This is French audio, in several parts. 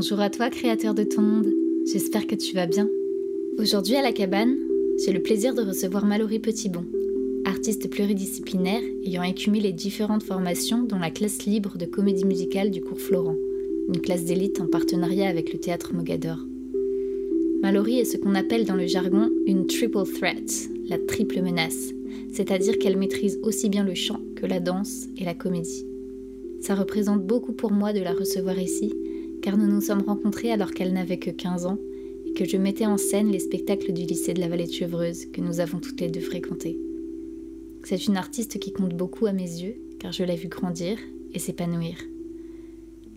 Bonjour à toi, créateur de ton monde. J'espère que tu vas bien. Aujourd'hui à la cabane, j'ai le plaisir de recevoir Mallory Petitbon, artiste pluridisciplinaire ayant écumé les différentes formations dont la classe libre de comédie musicale du cours Florent, une classe d'élite en partenariat avec le théâtre Mogador. Mallory est ce qu'on appelle dans le jargon une triple threat, la triple menace, c'est-à-dire qu'elle maîtrise aussi bien le chant que la danse et la comédie. Ça représente beaucoup pour moi de la recevoir ici, car nous nous sommes rencontrés alors qu'elle n'avait que 15 ans et que je mettais en scène les spectacles du lycée de la Vallée de Chevreuse que nous avons toutes les deux fréquentés. C'est une artiste qui compte beaucoup à mes yeux, car je l'ai vue grandir et s'épanouir.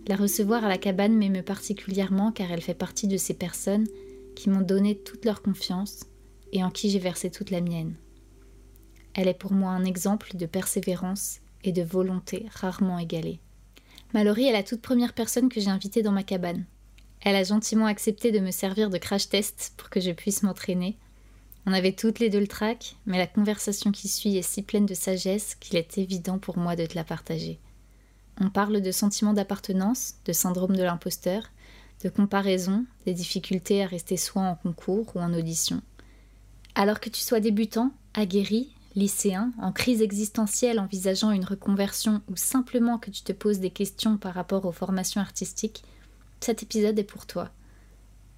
La recevoir à la cabane m'émeut particulièrement car elle fait partie de ces personnes qui m'ont donné toute leur confiance et en qui j'ai versé toute la mienne. Elle est pour moi un exemple de persévérance et de volonté rarement égalée. Mallory est la toute première personne que j'ai invitée dans ma cabane. Elle a gentiment accepté de me servir de crash test pour que je puisse m'entraîner. On avait toutes les deux le trac, mais la conversation qui suit est si pleine de sagesse qu'il est évident pour moi de te la partager. On parle de sentiment d'appartenance, de syndrome de l'imposteur, de comparaison, des difficultés à rester soi en concours ou en audition. Alors que tu sois débutant, aguerri, lycéen, en crise existentielle envisageant une reconversion ou simplement que tu te poses des questions par rapport aux formations artistiques, cet épisode est pour toi.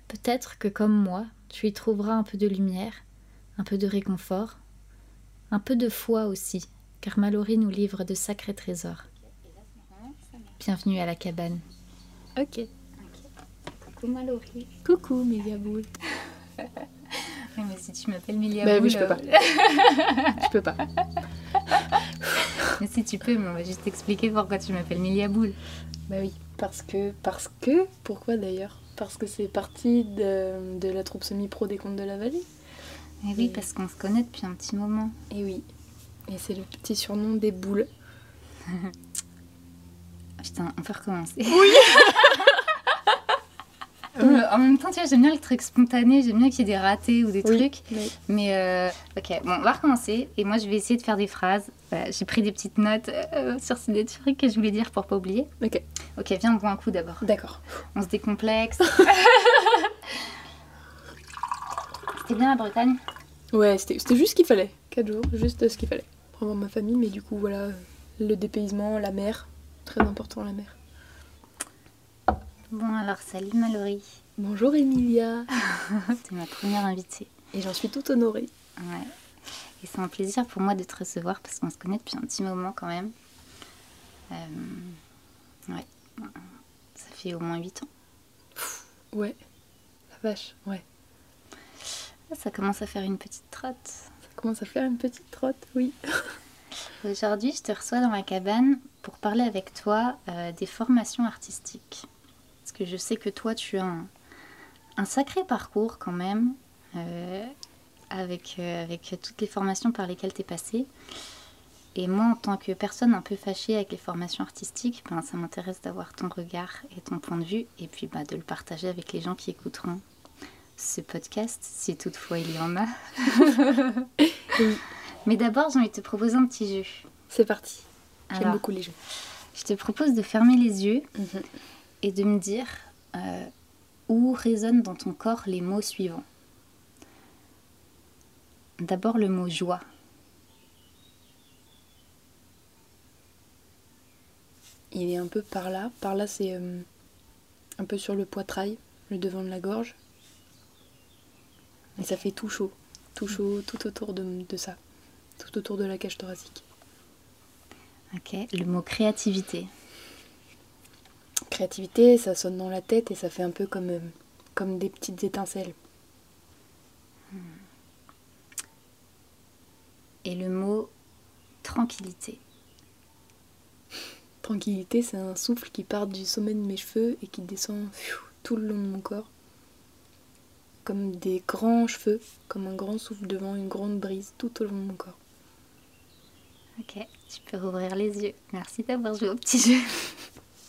Peut-être que comme moi, tu y trouveras un peu de lumière, un peu de réconfort, un peu de foi aussi, car Mallory nous livre de sacrés trésors. Bienvenue à la cabane. Ok. Coucou Mallory. Coucou Miliaboul. Oui, mais si tu m'appelles Milia Bah Boule, oui, je peux pas. euh, Je peux pas. mais si tu peux, mais on va juste expliquer pourquoi tu m'appelles Milia Boule. Bah oui, parce que. Parce que. Pourquoi d'ailleurs? Parce que c'est parti de, de la troupe semi-pro des Contes de la Vallée. Eh oui, parce qu'on se connaît depuis un petit moment. Et oui. Et c'est le petit surnom des boules. Putain, on peut recommencer. Oui En même temps, tu vois, j'aime bien le truc spontané, j'aime bien qu'il y ait des ratés ou des Oui, trucs. mais- Mais euh, ok, bon, on va recommencer. Et moi, je vais essayer de faire des phrases. Voilà, J'ai pris des petites notes euh, sur ces des trucs que je voulais dire pour pas oublier. Ok, Ok, viens, on boit un coup d'abord. d'accord. On se décomplexe. C'était bien la Bretagne? Ouais, c'était c'était juste ce qu'il fallait. 4 jours, juste ce qu'il fallait. Pour avoir ma famille, mais du coup, voilà. Le dépaysement, la mer. Très important, la mer. Bon, alors, salut Mallory. Bonjour Emilia. T'es ma première invitée. Et j'en suis toute honorée. Ouais. Et c'est un plaisir pour moi de te recevoir parce qu'on se connaît depuis un petit moment quand même. Euh, ouais. Ça fait au moins 8 ans. Ouais. La vache, ouais. Ça commence à faire une petite trotte. Ça commence à faire une petite trotte, oui. Aujourd'hui, je te reçois dans ma cabane pour parler avec toi euh, des formations artistiques. Parce que je sais que toi, tu as un, un sacré parcours quand même, euh, avec, euh, avec toutes les formations par lesquelles tu es passé. Et moi, en tant que personne un peu fâchée avec les formations artistiques, ben, ça m'intéresse d'avoir ton regard et ton point de vue, et puis bah, de le partager avec les gens qui écouteront ce podcast, si toutefois il y en a. Mais d'abord, j'ai envie de te proposer un petit jeu. C'est parti. J'aime beaucoup les jeux. je te propose de fermer les yeux et de me dire euh, où résonnent dans ton corps les mots suivants. D'abord le mot joie. Il est un peu par là. Par là, c'est euh, un peu sur le poitrail, le devant de la gorge. Et ça fait tout chaud. Tout chaud, tout autour de, de ça. Tout autour de la cage thoracique. Ok. Le mot créativité. Créativité, ça sonne dans la tête et ça fait un peu comme, euh, comme des petites étincelles. Et le mot tranquillité. Tranquillité, c'est un souffle qui part du sommet de mes cheveux et qui descend pfiou, tout le long de mon corps. Comme des grands cheveux, comme un grand souffle devant une grande brise tout au long de mon corps. Ok. Tu peux rouvrir les yeux. Merci d'avoir joué au petit jeu.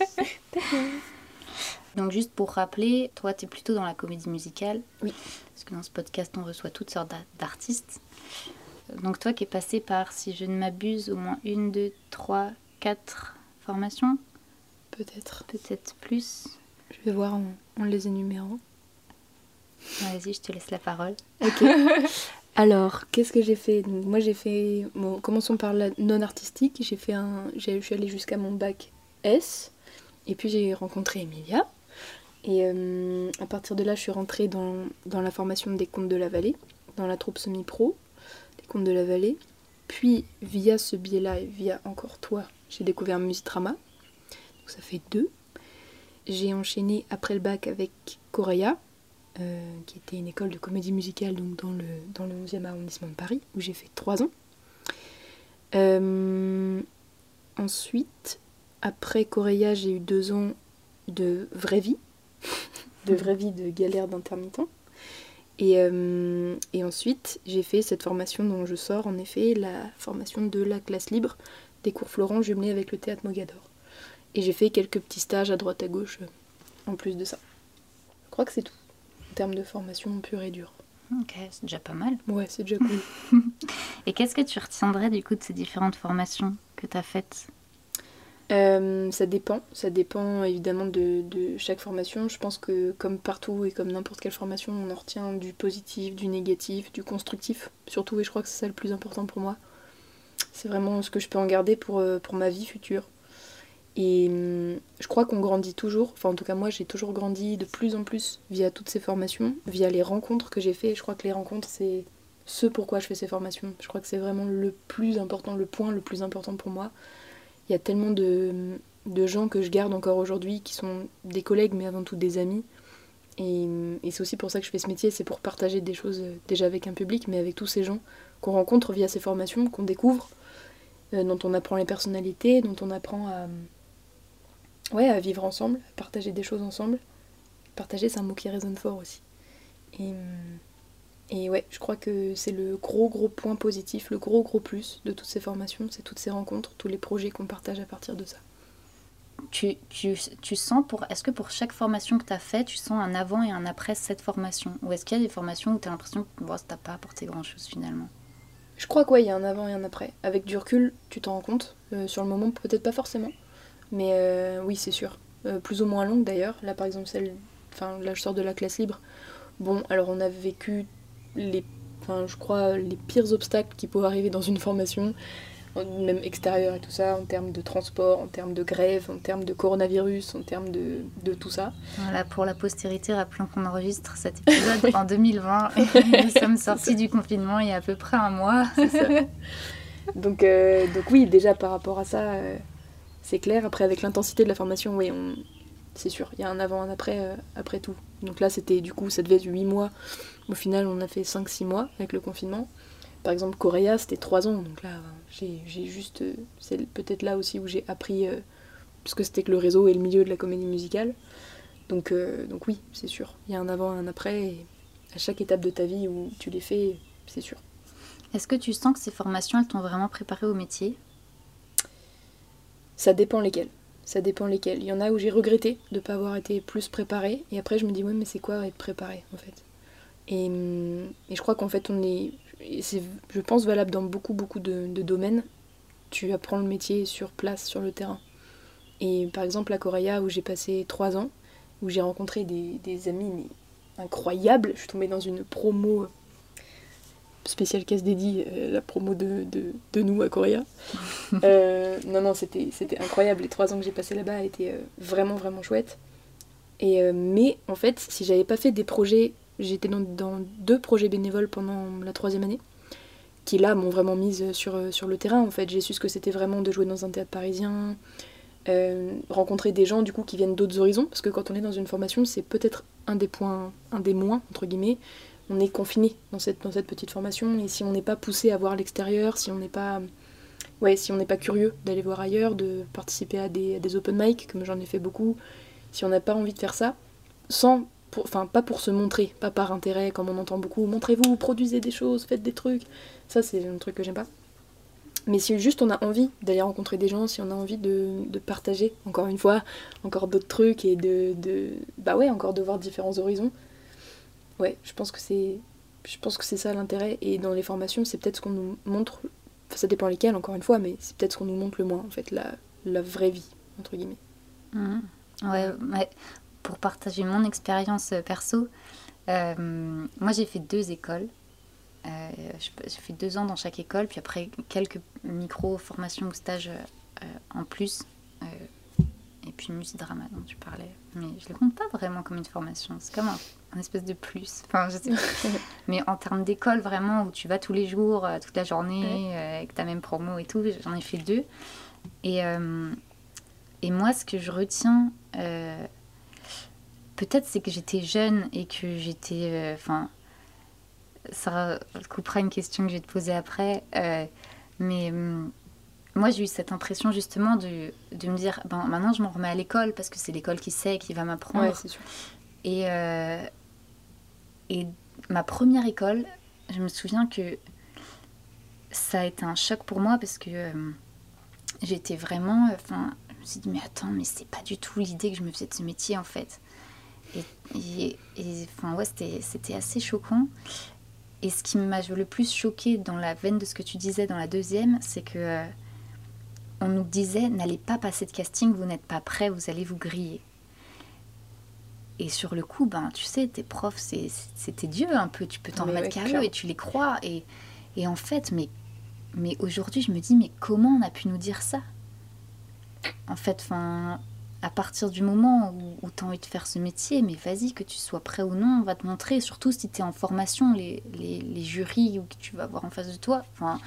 Donc juste pour rappeler, toi tu es plutôt dans la comédie musicale. Oui. Parce que dans ce podcast on reçoit toutes sortes d'a- d'artistes. Donc toi qui es passé par, si je ne m'abuse, au moins une, deux, trois, quatre formations, Peut-être. peut-être plus. Je vais voir en, les énumérant. Vas-y, je te laisse la parole. Ok. Alors, qu'est-ce que j'ai fait? Moi, j'ai fait. Bon, commençons par la non artistique. J'ai fait un. Je suis allée jusqu'à mon bac S. Et puis, j'ai rencontré Emilia. Et euh, à partir de là, je suis rentrée dans, dans la formation des contes de la vallée, dans la troupe semi-pro des contes de la vallée. Puis, via ce biais-là et via encore toi, j'ai découvert Musitrama. Donc, ça fait deux. J'ai enchaîné après le bac avec Correa, euh, qui était une école de comédie musicale donc dans, le, dans le 11e arrondissement de Paris, où j'ai fait trois ans. Euh, ensuite, après Correa, j'ai eu deux ans de vraie vie, de vraie vie de galère d'intermittent. Et, euh, et, ensuite, j'ai fait cette formation dont je sors, en effet, la formation de la classe libre des cours Florent jumelés avec le théâtre Mogador. Et j'ai fait quelques petits stages à droite à gauche euh, en plus de ça. Je crois que c'est tout, en termes de formation pure et dure. Ok, c'est déjà pas mal. Ouais, c'est déjà cool. et qu'est-ce que tu retiendrais du coup de ces différentes formations que tu as faites? Euh, ça dépend, ça dépend évidemment de, chaque formation. Je pense que comme partout et comme n'importe quelle formation, on en retient du positif, du négatif, du constructif, surtout, et je crois que c'est ça le plus important pour moi. C'est vraiment ce que je peux en garder pour, euh, pour ma vie future. Et hum, je crois qu'on grandit toujours, enfin en tout cas moi j'ai toujours grandi de plus en plus via toutes ces formations, via les rencontres que j'ai fait. Je crois que les rencontres c'est ce pourquoi je fais ces formations. Je crois que c'est vraiment le plus important, le point le plus important pour moi il y a tellement de, gens que je garde encore aujourd'hui qui sont des collègues mais avant tout des amis. Et, c'est aussi pour ça que je fais ce métier, c'est pour partager des choses euh, déjà avec un public, mais avec tous ces gens qu'on rencontre via ces formations, qu'on découvre, euh, dont on apprend les personnalités, dont on apprend à, ouais, à vivre ensemble, à partager des choses ensemble. Partager, c'est un mot qui résonne fort aussi. Et ouais, je crois que c'est le gros gros point positif, le gros gros plus de toutes ces formations, c'est toutes ces rencontres, tous les projets qu'on partage à partir de ça. Tu, tu, tu sens pour est-ce que pour chaque formation que tu as fait, tu sens un avant et un après cette formation? Ou est-ce qu'il y a des formations où tu as l'impression que bon, ça t'a pas apporté grand-chose finalement? Je crois qu'il y a un avant et un après. Avec du recul, tu t'en rends compte. Euh, sur le moment, peut-être pas forcément. Mais euh, oui, c'est sûr. Euh, plus ou moins longue d'ailleurs. Là, par exemple, celle. Enfin, là, je sors de la classe libre. Bon, alors on a vécu les, enfin, je crois, les pires obstacles qui peuvent arriver dans une formation, même extérieure et tout ça, en termes de transport, en termes de grève, en termes de coronavirus, en termes de, de tout ça. Voilà, pour la postérité, rappelons qu'on enregistre cet épisode en 2020 nous sommes sortis du confinement il y a à peu près un mois. Ça. Donc, euh, donc oui, déjà par rapport à ça, euh, c'est clair. Après, avec l'intensité de la formation, oui, on... c'est sûr, il y a un avant, un après, euh, après tout. Donc là, c'était du coup, ça devait être 8 mois au final, on a fait 5-6 mois avec le confinement. Par exemple, Correa, c'était 3 ans. Donc là, j'ai juste. Euh, c'est peut-être là aussi où j'ai appris euh, ce que c'était que le réseau et le milieu de la comédie musicale. Donc, euh, donc oui, c'est sûr. Il y a un avant et un après. Et à chaque étape de ta vie où tu les fais, c'est sûr. Est-ce que tu sens que ces formations, elles t'ont vraiment préparé au métier? Ça dépend lesquelles. Ça dépend lesquelles. Il y en a où j'ai regretté de ne pas avoir été plus préparée. Et après, je me dis, oui, mais c'est quoi être préparé en fait? Et, et je crois qu'en fait, on est. C'est, je pense, valable dans beaucoup, beaucoup de, domaines. Tu apprends le métier sur place, sur le terrain. Et par exemple, à Correa, où j'ai passé trois ans, où j'ai rencontré des, des amis incroyables, je suis tombée dans une promo spéciale casse dédiée, euh, la promo de, de, de, nous à Correa. Euh, non, non, c'était, c'était incroyable. Les trois ans que j'ai passé là-bas étaient euh, vraiment, vraiment chouettes. Et, mais en fait, si j'avais pas fait des projets J'étais dans, dans, deux projets bénévoles pendant la troisième année, qui là m'ont vraiment mise sur, sur le terrain. En fait, j'ai su ce que c'était vraiment de jouer dans un théâtre parisien, euh, rencontrer des gens du coup qui viennent d'autres horizons, parce que quand on est dans une formation, c'est peut-être un des points, un des moins entre guillemets. On est confiné dans cette, dans cette petite formation, et si on n'est pas poussé à voir l'extérieur, si on n'est pas ouais, si on n'est pas curieux d'aller voir ailleurs, de participer à des, à des open mic, comme j'en ai fait beaucoup, si on n'a pas envie de faire ça, sans enfin pas pour se montrer, pas par intérêt comme on entend beaucoup, montrez-vous, produisez des choses, faites des trucs, ça c'est un truc que j'aime pas. Mais si juste on a envie d'aller rencontrer des gens, si on a envie de, partager, encore une fois, encore d'autres trucs et de, de, Bah ouais, encore de voir différents horizons. Ouais, je pense que c'est. Je pense que c'est ça l'intérêt. Et dans les formations, c'est peut-être ce qu'on nous montre. Enfin, ça dépend lesquelles, encore une fois, mais c'est peut-être ce qu'on nous montre le moins, en fait, la, la vraie vie, entre guillemets. Mmh. Ouais, ouais pour partager mon expérience perso, moi j'ai fait deux écoles. j'ai fait deux ans dans chaque école, puis après quelques micro-formations ou stages en plus et puis musique drama dont tu parlais. Mais je le compte pas vraiment comme une formation. C'est comme un, espèce de plus. Enfin, je sais Mais en termes d'école, vraiment, où tu vas tous les jours, euh, toute la journée, euh, avec ta même promo et tout, j'en ai fait deux. Et, euh, et moi, ce que je retiens, peut-être c'est que j'étais jeune et que j'étais. Enfin, ça coupera une question que je vais te poser après. mais hum, moi, j'ai eu cette impression justement de, de, me dire, ben, maintenant je m'en remets à l'école parce que c'est l'école qui sait, qui va m'apprendre. Ouais, sûr. Et, euh, et ma première école, je me souviens que ça a été un choc pour moi parce que euh, j'étais vraiment. Enfin, je me suis dit, mais attends, mais c'est pas du tout l'idée que je me faisais de ce métier en fait. Et, et, enfin, ouais, c'était assez choquant. Et ce qui m'a le plus choqué dans la veine de ce que tu disais dans la deuxième, c'est que. Euh, on nous disait n'allez pas passer de casting, vous n'êtes pas prêt, vous allez vous griller. Et sur le coup, ben, tu sais, tes profs, c'était Dieu un peu, tu peux t'en remettre ouais, et tu les crois. Et, et en fait, mais, mais aujourd'hui, je me dis, mais comment on a pu nous dire ça? En fait, enfin, à partir du moment où, tu as envie de faire ce métier, mais vas-y, que tu sois prêt ou non, on va te montrer, surtout si tu es en formation, les, les, les jurys ou que tu vas voir en face de toi. Enfin,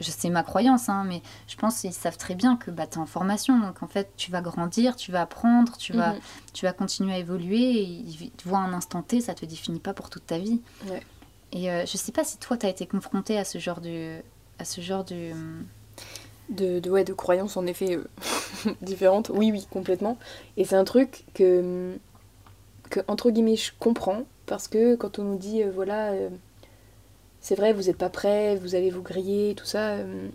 c'est ma croyance, hein, mais je pense qu'ils savent très bien que bah, tu es en formation. Donc en fait, tu vas grandir, tu vas apprendre, tu, vas, mhm. tu vas continuer à évoluer. Et tu vois un instant T, ça te définit pas pour toute ta vie. Et euh, je sais pas si toi, tu as été confronté à ce genre de. À ce genre de... De, de, ouais, de croyances en effet euh, différentes. Oui, oui, complètement. Et c'est un truc que, que, entre guillemets, je comprends. Parce que quand on nous dit, euh, voilà c'est vrai, vous n'êtes pas prêt, vous allez vous griller, tout ça. Euh,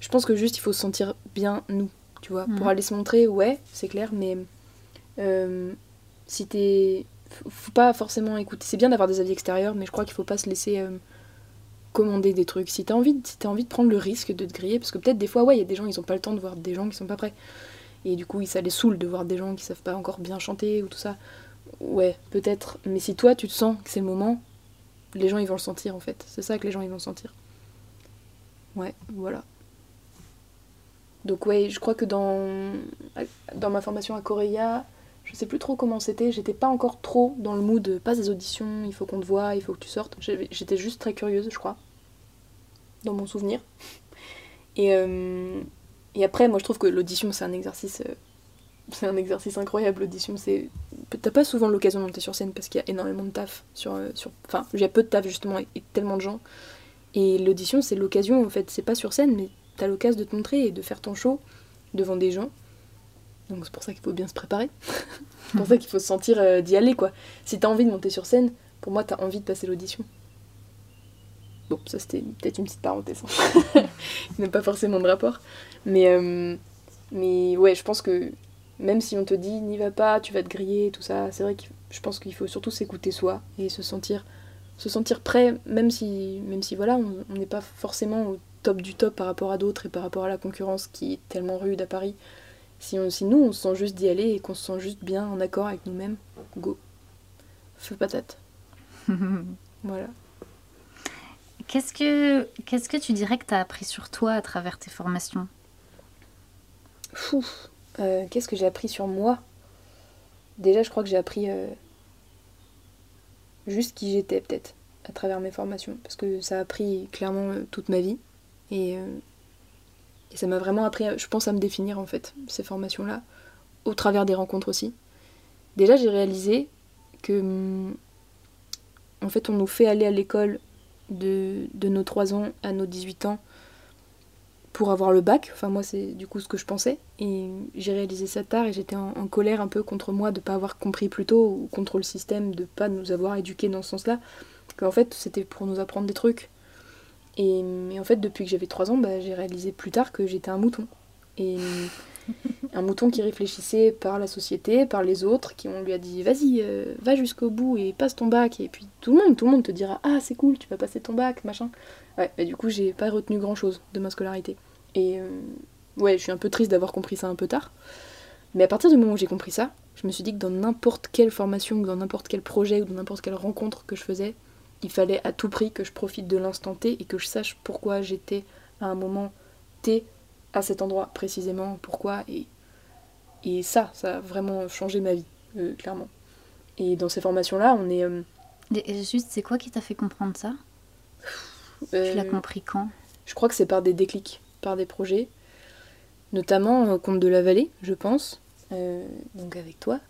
je pense que juste il faut se sentir bien nous, tu vois. Pour mhm. aller se montrer, ouais, c'est clair, mais euh, si t'es. Faut pas forcément écouter. C'est bien d'avoir des avis extérieurs, mais je crois qu'il faut pas se laisser euh, commander des trucs. Si t'as envie, si envie de prendre le risque de te griller, parce que peut-être des fois, ouais, il y a des gens, ils ont pas le temps de voir des gens qui sont pas prêts. Et du coup, ça les saoule de voir des gens qui savent pas encore bien chanter ou tout ça. Ouais, peut-être. Mais si toi, tu te sens que c'est le moment, les gens ils vont le sentir en fait. C'est ça que les gens ils vont sentir. Ouais, voilà. Donc ouais, je crois que dans, dans ma formation à Coréa, je sais plus trop comment c'était, j'étais pas encore trop dans le mood, pas des auditions, il faut qu'on te voit, il faut que tu sortes. J'étais juste très curieuse, je crois, dans mon souvenir. Et, euh, et après, moi je trouve que l'audition c'est un exercice euh, c'est un exercice incroyable l'audition. C'est t'as pas souvent l'occasion de monter sur scène parce qu'il y a énormément de taf sur euh, sur enfin j'ai peu de taf justement et, tellement de gens. Et l'audition c'est l'occasion en fait c'est pas sur scène mais t'as l'occasion de te montrer et de faire ton show devant des gens. Donc c'est pour ça qu'il faut bien se préparer. c'est pour ça qu'il faut se sentir euh, d'y aller quoi. Si t'as envie de monter sur scène, pour moi t'as envie de passer l'audition. Bon, ça c'était peut-être une petite parenthèse. Hein. Il n'y a pas forcément de rapport. Mais, euh, mais ouais, je pense que même si on te dit n'y va pas, tu vas te griller, tout ça, c'est vrai que je pense qu'il faut surtout s'écouter soi et se sentir, se sentir prêt, même si, même si voilà, on n'est pas forcément au top du top par rapport à d'autres et par rapport à la concurrence qui est tellement rude à Paris. Si, on, si nous, on se sent juste d'y aller et qu'on se sent juste bien en accord avec nous-mêmes, go. Feu patate. voilà. Qu'est-ce que, qu'est-ce que tu dirais que tu as appris sur toi à travers tes formations? Fou. Euh, qu'est-ce que j'ai appris sur moi? Déjà, je crois que j'ai appris euh, juste qui j'étais, peut-être, à travers mes formations. Parce que ça a appris clairement euh, toute ma vie. Et, et ça m'a vraiment appris, je pense, à me définir, en fait, ces formations-là. Au travers des rencontres aussi. Déjà, j'ai réalisé que. Hum, en fait, on nous fait aller à l'école de, de nos 3 ans à nos 18 ans pour avoir le bac. Enfin, moi, c'est du coup ce que je pensais. Et j'ai réalisé ça tard et j'étais en, colère un peu contre moi de ne pas avoir compris plus tôt ou contre le système de ne pas nous avoir éduqués dans ce sens-là. Qu'en fait, c'était pour nous apprendre des trucs. Et, en fait, depuis que j'avais 3 ans, bah, j'ai réalisé plus tard que j'étais un mouton. Et un mouton qui réfléchissait par la société, par les autres, qui on lui a dit vas-y, euh, va jusqu'au bout et passe ton bac. Et puis tout le monde, tout le monde te dira ah c'est cool, tu vas passer ton bac, machin. Ouais, et du coup, j'ai pas retenu grand chose de ma scolarité. Et euh, ouais, je suis un peu triste d'avoir compris ça un peu tard. Mais à partir du moment où j'ai compris ça, je me suis dit que dans n'importe quelle formation, ou dans n'importe quel projet, ou dans n'importe quelle rencontre que je faisais, il fallait à tout prix que je profite de l'instant T et que je sache pourquoi j'étais à un moment T à cet endroit précisément, pourquoi. Et, et ça, ça a vraiment changé ma vie, euh, clairement. Et dans ces formations-là, on est... Euh, et juste, c'est quoi qui t'a fait comprendre ça? Tu l'as euh, compris quand? Je crois que c'est par des déclics, par des projets, notamment Compte de la Vallée, je pense, donc avec toi,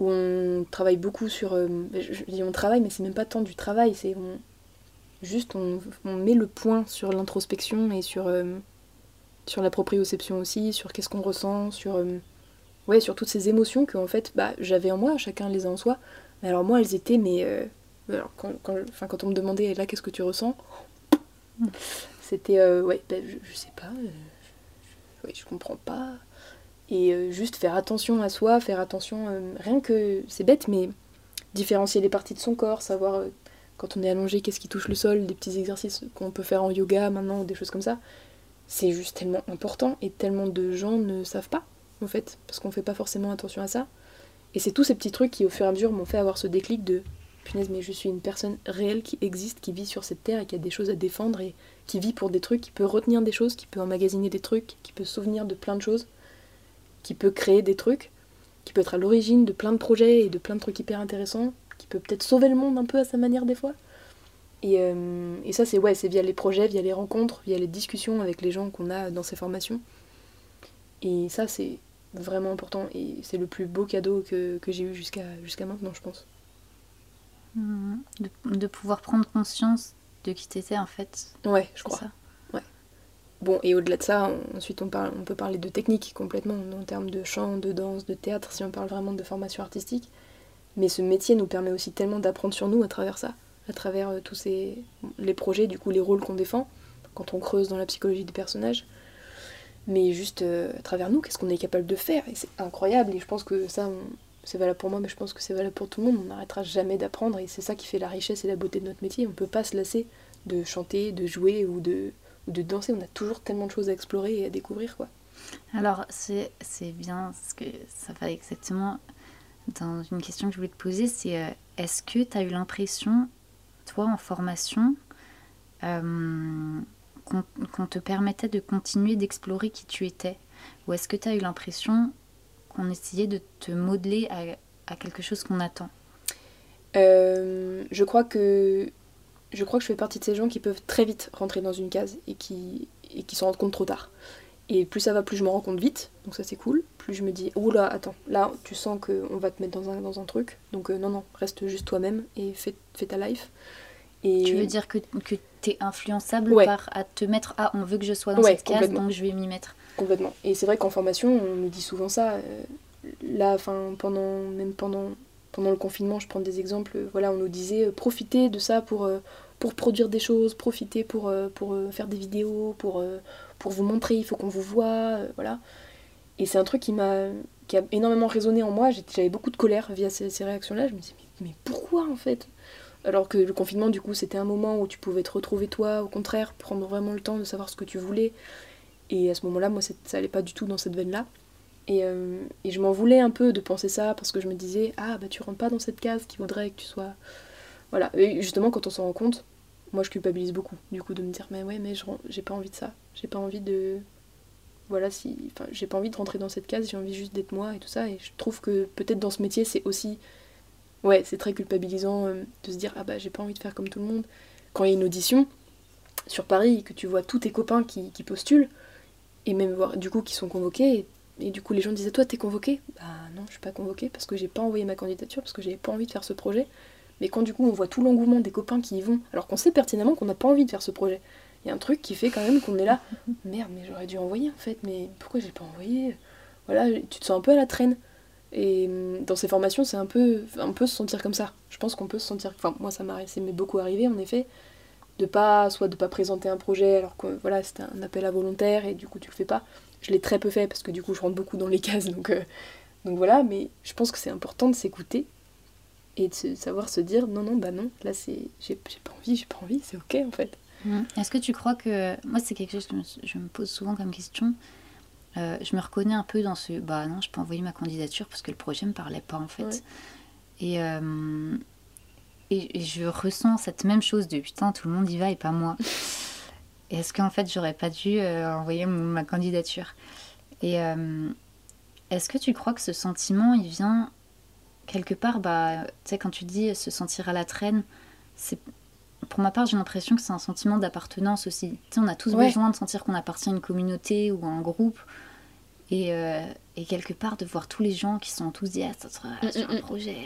où on travaille beaucoup sur... je dis on travaille, mais c'est même pas tant du travail, c'est... juste, on, on, met le point sur l'introspection et sur sur la proprioception aussi, sur qu'est-ce qu'on ressent, sur, euh, ouais, sur toutes ces émotions que en fait bah, j'avais en moi, chacun les a en soi. Mais alors moi elles étaient, mais euh, alors, quand, quand, quand, on me demandait là qu'est-ce que tu ressens, c'était euh, ouais, bah, je, sais pas, je, je comprends pas. Et juste faire attention à soi, faire attention, rien que c'est bête, mais différencier les parties de son corps, savoir quand on est allongé qu'est-ce qui touche le sol, des petits exercices qu'on peut faire en yoga maintenant, ou des choses comme ça c'est juste tellement important et tellement de gens ne savent pas, en fait, parce qu'on fait pas forcément attention à ça. Et c'est tous ces petits trucs qui, au fur et à mesure, m'ont fait avoir ce déclic de punaise, mais je suis une personne réelle qui existe, qui vit sur cette terre et qui a des choses à défendre et qui vit pour des trucs, qui peut retenir des choses, qui peut emmagasiner des trucs, qui peut souvenir de plein de choses, qui peut créer des trucs, qui peut être à l'origine de plein de projets et de plein de trucs hyper intéressants, qui peut peut-être sauver le monde un peu à sa manière des fois. Euh, et, ça, c'est ouais, c'est via les projets, via les rencontres, via les discussions avec les gens qu'on a dans ces formations. Et ça, c'est vraiment important. Et c'est le plus beau cadeau que, j'ai eu jusqu'à jusqu'à maintenant, je pense. Mmh. De, pouvoir prendre conscience de qui t'étais, en fait. Ouais, je crois. Ça. Bon, et au-delà de ça, ensuite, on, parle, on peut parler de technique complètement, en termes de chant, de danse, de théâtre, si on parle vraiment de formation artistique. Mais ce métier nous permet aussi tellement d'apprendre sur nous à travers ça à travers euh, tous ces, les projets, du coup les rôles qu'on défend, quand on creuse dans la psychologie des personnages. Mais juste euh, à travers nous, qu'est-ce qu'on est capable de faire? Et c'est incroyable, et je pense que ça, c'est valable pour moi, mais je pense que c'est valable pour tout le monde. On n'arrêtera jamais d'apprendre, et c'est ça qui fait la richesse et la beauté de notre métier. On ne peut pas se lasser de chanter, de jouer ou de, de danser. On a toujours tellement de choses à explorer et à découvrir, quoi. Alors, c'est bien ce que ça va exactement dans une question que je voulais te poser, c'est euh, est-ce que tu as eu l'impression toi, en formation, euh, qu'on te permettait de continuer d'explorer qui tu étais? Ou est-ce que tu as eu l'impression qu'on essayait de te modeler à, quelque chose qu'on attend? Euh, Je crois que je crois que je fais partie de ces gens qui peuvent très vite rentrer dans une case et qui, et qui s'en rendent compte trop tard. Et plus ça va, plus je me rends compte vite, donc ça c'est cool. Plus je me dis, oh là, attends, là tu sens qu'on va te mettre dans un, dans un truc, donc euh, non, non, reste juste toi-même et fais, fais, ta life. Et... Tu veux dire que, que tu es influençable par à te mettre, ah, on veut que je sois dans cette case, donc je vais m'y mettre. Complètement. Et c'est vrai qu'en formation, on nous dit souvent ça. Euh, là, enfin, pendant, même pendant, pendant le confinement, je prends des exemples, voilà, on nous disait, euh, profitez de ça pour pour produire des choses, profiter pour, pour faire des vidéos, pour, pour vous montrer, il faut qu'on vous voit, euh, voilà. Et c'est un truc qui m'a qui a énormément résonné en moi. J'avais beaucoup de colère via ces, réactions-là. Je me disais, mais, pourquoi en fait? Alors que le confinement, du coup, c'était un moment où tu pouvais te retrouver toi, au contraire, prendre vraiment le temps de savoir ce que tu voulais. Et à ce moment-là, moi, ça allait pas du tout dans cette veine-là. Et, euh, et, je m'en voulais un peu de penser ça parce que je me disais, ah bah tu rentres pas dans cette case qui voudrait que tu sois. Voilà. Et justement, quand on s'en rend compte, moi je culpabilise beaucoup du coup de me dire mais ouais mais j'ai pas envie de ça. J'ai pas envie de voilà si enfin j'ai pas envie de rentrer dans cette case j'ai envie juste d'être moi et tout ça. Et je trouve que peut-être dans ce métier c'est aussi ouais c'est très culpabilisant euh, de se dire ah bah j'ai pas envie de faire comme tout le monde. Quand il y a une audition sur Paris que tu vois tous tes copains qui, postulent et même voir du coup qui sont convoqués et, du coup les gens disaient toi t'es convoqué? Bah non je suis pas convoqué parce que j'ai pas envoyé ma candidature parce que j'avais pas envie de faire ce projet mais quand du coup on voit tout l'engouement des copains qui y vont, alors qu'on sait pertinemment qu'on n'a pas envie de faire ce projet, il y a un truc qui fait quand même qu'on est là, merde, mais j'aurais dû envoyer en fait, mais pourquoi j'ai pas envoyé? Voilà, tu te sens un peu à la traîne. Et hum, dans ces formations, c'est un peu, un peu se sentir comme ça. Je pense qu'on peut se sentir, enfin moi ça m'est beaucoup arrivé en effet, de pas, soit de pas présenter un projet alors que voilà c'était un appel à volontaire et du coup tu le fais pas. Je l'ai très peu fait parce que du coup je rentre beaucoup dans les cases donc, euh, donc voilà, mais je pense que c'est important de s'écouter et de savoir se dire non non bah non là c'est j'ai pas envie j'ai pas envie c'est ok en fait mmh. est-ce que tu crois que moi c'est quelque chose que je me pose souvent comme question euh, je me reconnais un peu dans ce bah non, je peux envoyer ma candidature parce que le projet me parlait pas en fait. Et, euh, et, je ressens cette même chose de putain, tout le monde y va et pas moi. Est-ce qu'en fait j'aurais pas dû euh, envoyer ma candidature? Et est-ce que tu crois que ce sentiment il vient quelque part, bah, tu sais, quand tu dis se sentir à la traîne, c'est pour ma part, j'ai l'impression que c'est un sentiment d'appartenance aussi. Tu sais, on a tous besoin de sentir qu'on appartient à une communauté ou à un groupe. Et, euh, et, quelque part, de voir tous les gens qui sont enthousiastes sur, mm, un mm, mm. projet.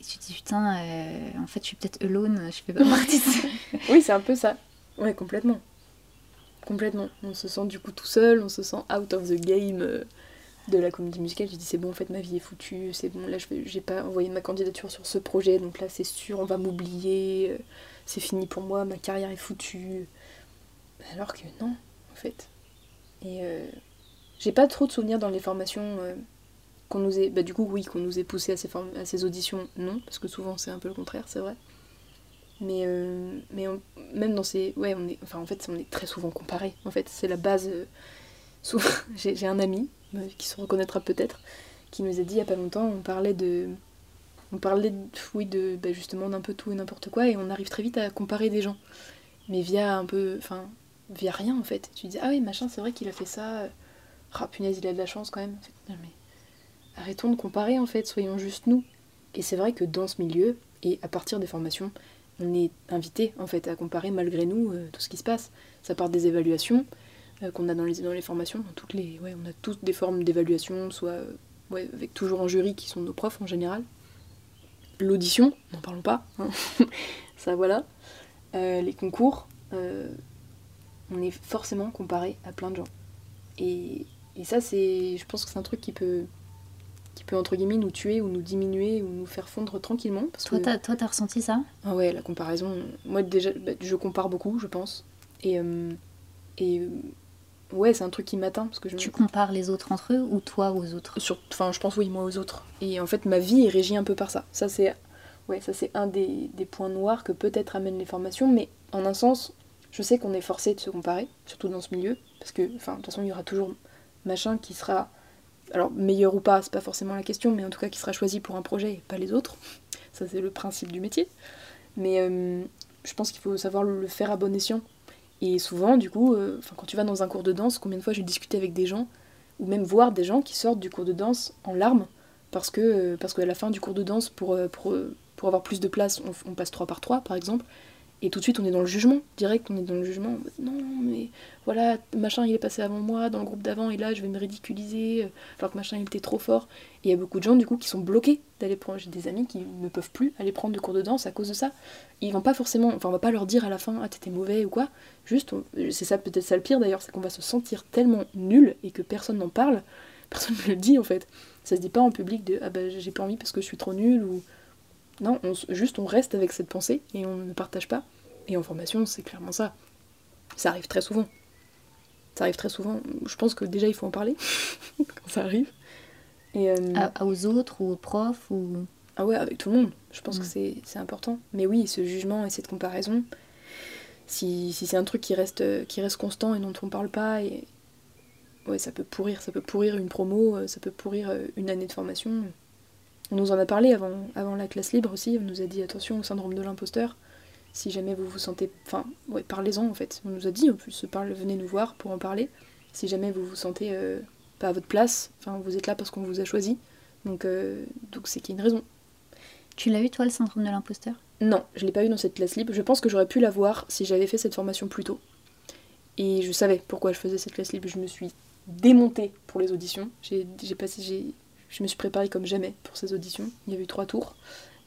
Et tu te dis, putain, euh, en fait, je suis peut-être alone, je fais pas partie Oui, c'est un peu ça. Ouais, complètement. Complètement. On se sent du coup tout seul, on se sent out of the game. De la comédie musicale, j'ai dit c'est bon en fait ma vie est foutue, c'est bon là je j'ai pas envoyé ma candidature sur ce projet donc là c'est sûr on va m'oublier, euh, c'est fini pour moi, ma carrière est foutue. Alors que non en fait. Et euh, j'ai pas trop de souvenirs dans les formations euh, qu'on nous ait, bah du coup oui qu'on nous ait poussé à ces, à ces auditions non parce que souvent c'est un peu le contraire c'est vrai. Mais, mais même dans ces ouais on est enfin en fait on est très souvent comparé en fait c'est la base. j'ai un ami qui se reconnaîtra peut-être, qui nous a dit il n'y a pas longtemps, on parlait de. On parlait, oui, de bah, justement d'un peu tout et n'importe quoi, et on arrive très vite à comparer des gens. Mais via un peu. Enfin, via rien en fait. Tu dis, ah oui, machin, c'est vrai qu'il a fait ça. Ah punaise, il a de la chance quand même. arrêtons de comparer en fait, soyons juste nous. Et c'est vrai que dans ce milieu, et à partir des formations, on est invité en fait à comparer malgré nous euh, tout ce qui se passe. Ça part des évaluations, euh, qu'on a dans les, dans les formations. Dans toutes les, ouais, on a toutes des formes d'évaluation, soit euh, ouais, avec toujours un jury qui sont nos profs en général. L'audition, n'en parlons pas, hein. ça voilà. Euh, les concours, on est forcément comparé à plein de gens. Et, et ça, c'est, je pense que c'est un truc qui peut, qui peut entre guillemets nous tuer ou nous diminuer ou nous faire fondre tranquillement. Parce toi, t'as, toi, t'as ressenti ça? Ah ouais, la comparaison. Moi, déjà, bah, je compare beaucoup, je pense. Et, et ouais, c'est un truc qui m'atteint. parce que je Tu compares les autres entre eux ou toi aux autres? Enfin, je pense oui, moi aux autres. Et en fait, ma vie est régie un peu par ça. Ça, c'est ouais, ça c'est un des, points noirs que peut-être amènent les formations, mais en un sens, je sais qu'on est forcé de se comparer, surtout dans ce milieu, parce que, enfin, de toute façon, il y aura toujours machin qui sera, alors meilleur ou pas, c'est pas forcément la question, mais en tout cas qui sera choisi pour un projet et pas les autres. Ça, c'est le principe du métier. Mais euh, je pense qu'il faut savoir le faire à bon escient et souvent, du coup, euh, quand tu vas dans un cours de danse, combien de fois j'ai discuté avec des gens, ou même voir des gens qui sortent du cours de danse en larmes, parce que euh, parce qu'à la fin du cours de danse, pour, euh, avoir plus de place, on, on passe 3 par 3 par exemple, et tout de suite, on est dans le jugement, direct, on est dans le jugement. Non, mais voilà, machin, il est passé avant moi, dans le groupe d'avant, et là, je vais me ridiculiser, alors que machin, il était trop fort. Et il y a beaucoup de gens, du coup, qui sont bloqués d'aller prendre. J'ai des amis qui ne peuvent plus aller prendre de cours de danse à cause de ça. Ils vont pas forcément, enfin, on va pas leur dire à la fin, ah, t'étais mauvais ou quoi. Juste, c'est ça, peut-être ça le pire d'ailleurs, c'est qu'on va se sentir tellement nul et que personne n'en parle, personne ne le dit en fait. Ça se dit pas en public de, ah bah, j'ai pas envie parce que je suis trop nul ou. Non, juste on reste avec cette pensée et on ne partage pas. Et en formation, c'est clairement ça. Ça arrive très souvent. Ça arrive très souvent. Je pense que déjà, il faut en parler quand ça arrive. Et, euh, aux autres ou aux profs ou... Ah ouais, avec tout le monde. Je pense que c'est important. Mais oui, ce jugement et cette comparaison, si, si c'est un truc qui reste, qui reste constant et dont on parle pas, et... ouais, ça peut pourrir. Ça peut pourrir une promo, euh, ça peut pourrir euh, une année de formation. On nous en a parlé avant, avant la classe libre aussi. On nous a dit attention au syndrome de l'imposteur si jamais vous vous sentez. Enfin, ouais, parlez-en en fait. On nous a dit en plus, parle, venez nous voir pour en parler. Si jamais vous vous sentez euh, pas à votre place, enfin, vous êtes là parce qu'on vous a choisi. Donc, euh, donc c'est qu'il y a une raison. Tu l'as eu toi le syndrome de l'imposteur? Non, je l'ai pas eu dans cette classe libre. Je pense que j'aurais pu l'avoir si j'avais fait cette formation plus tôt. Et je savais pourquoi je faisais cette classe libre. Je me suis démontée pour les auditions. J'ai passé, j'ai, je me suis préparée comme jamais pour ces auditions. Il y a eu trois tours.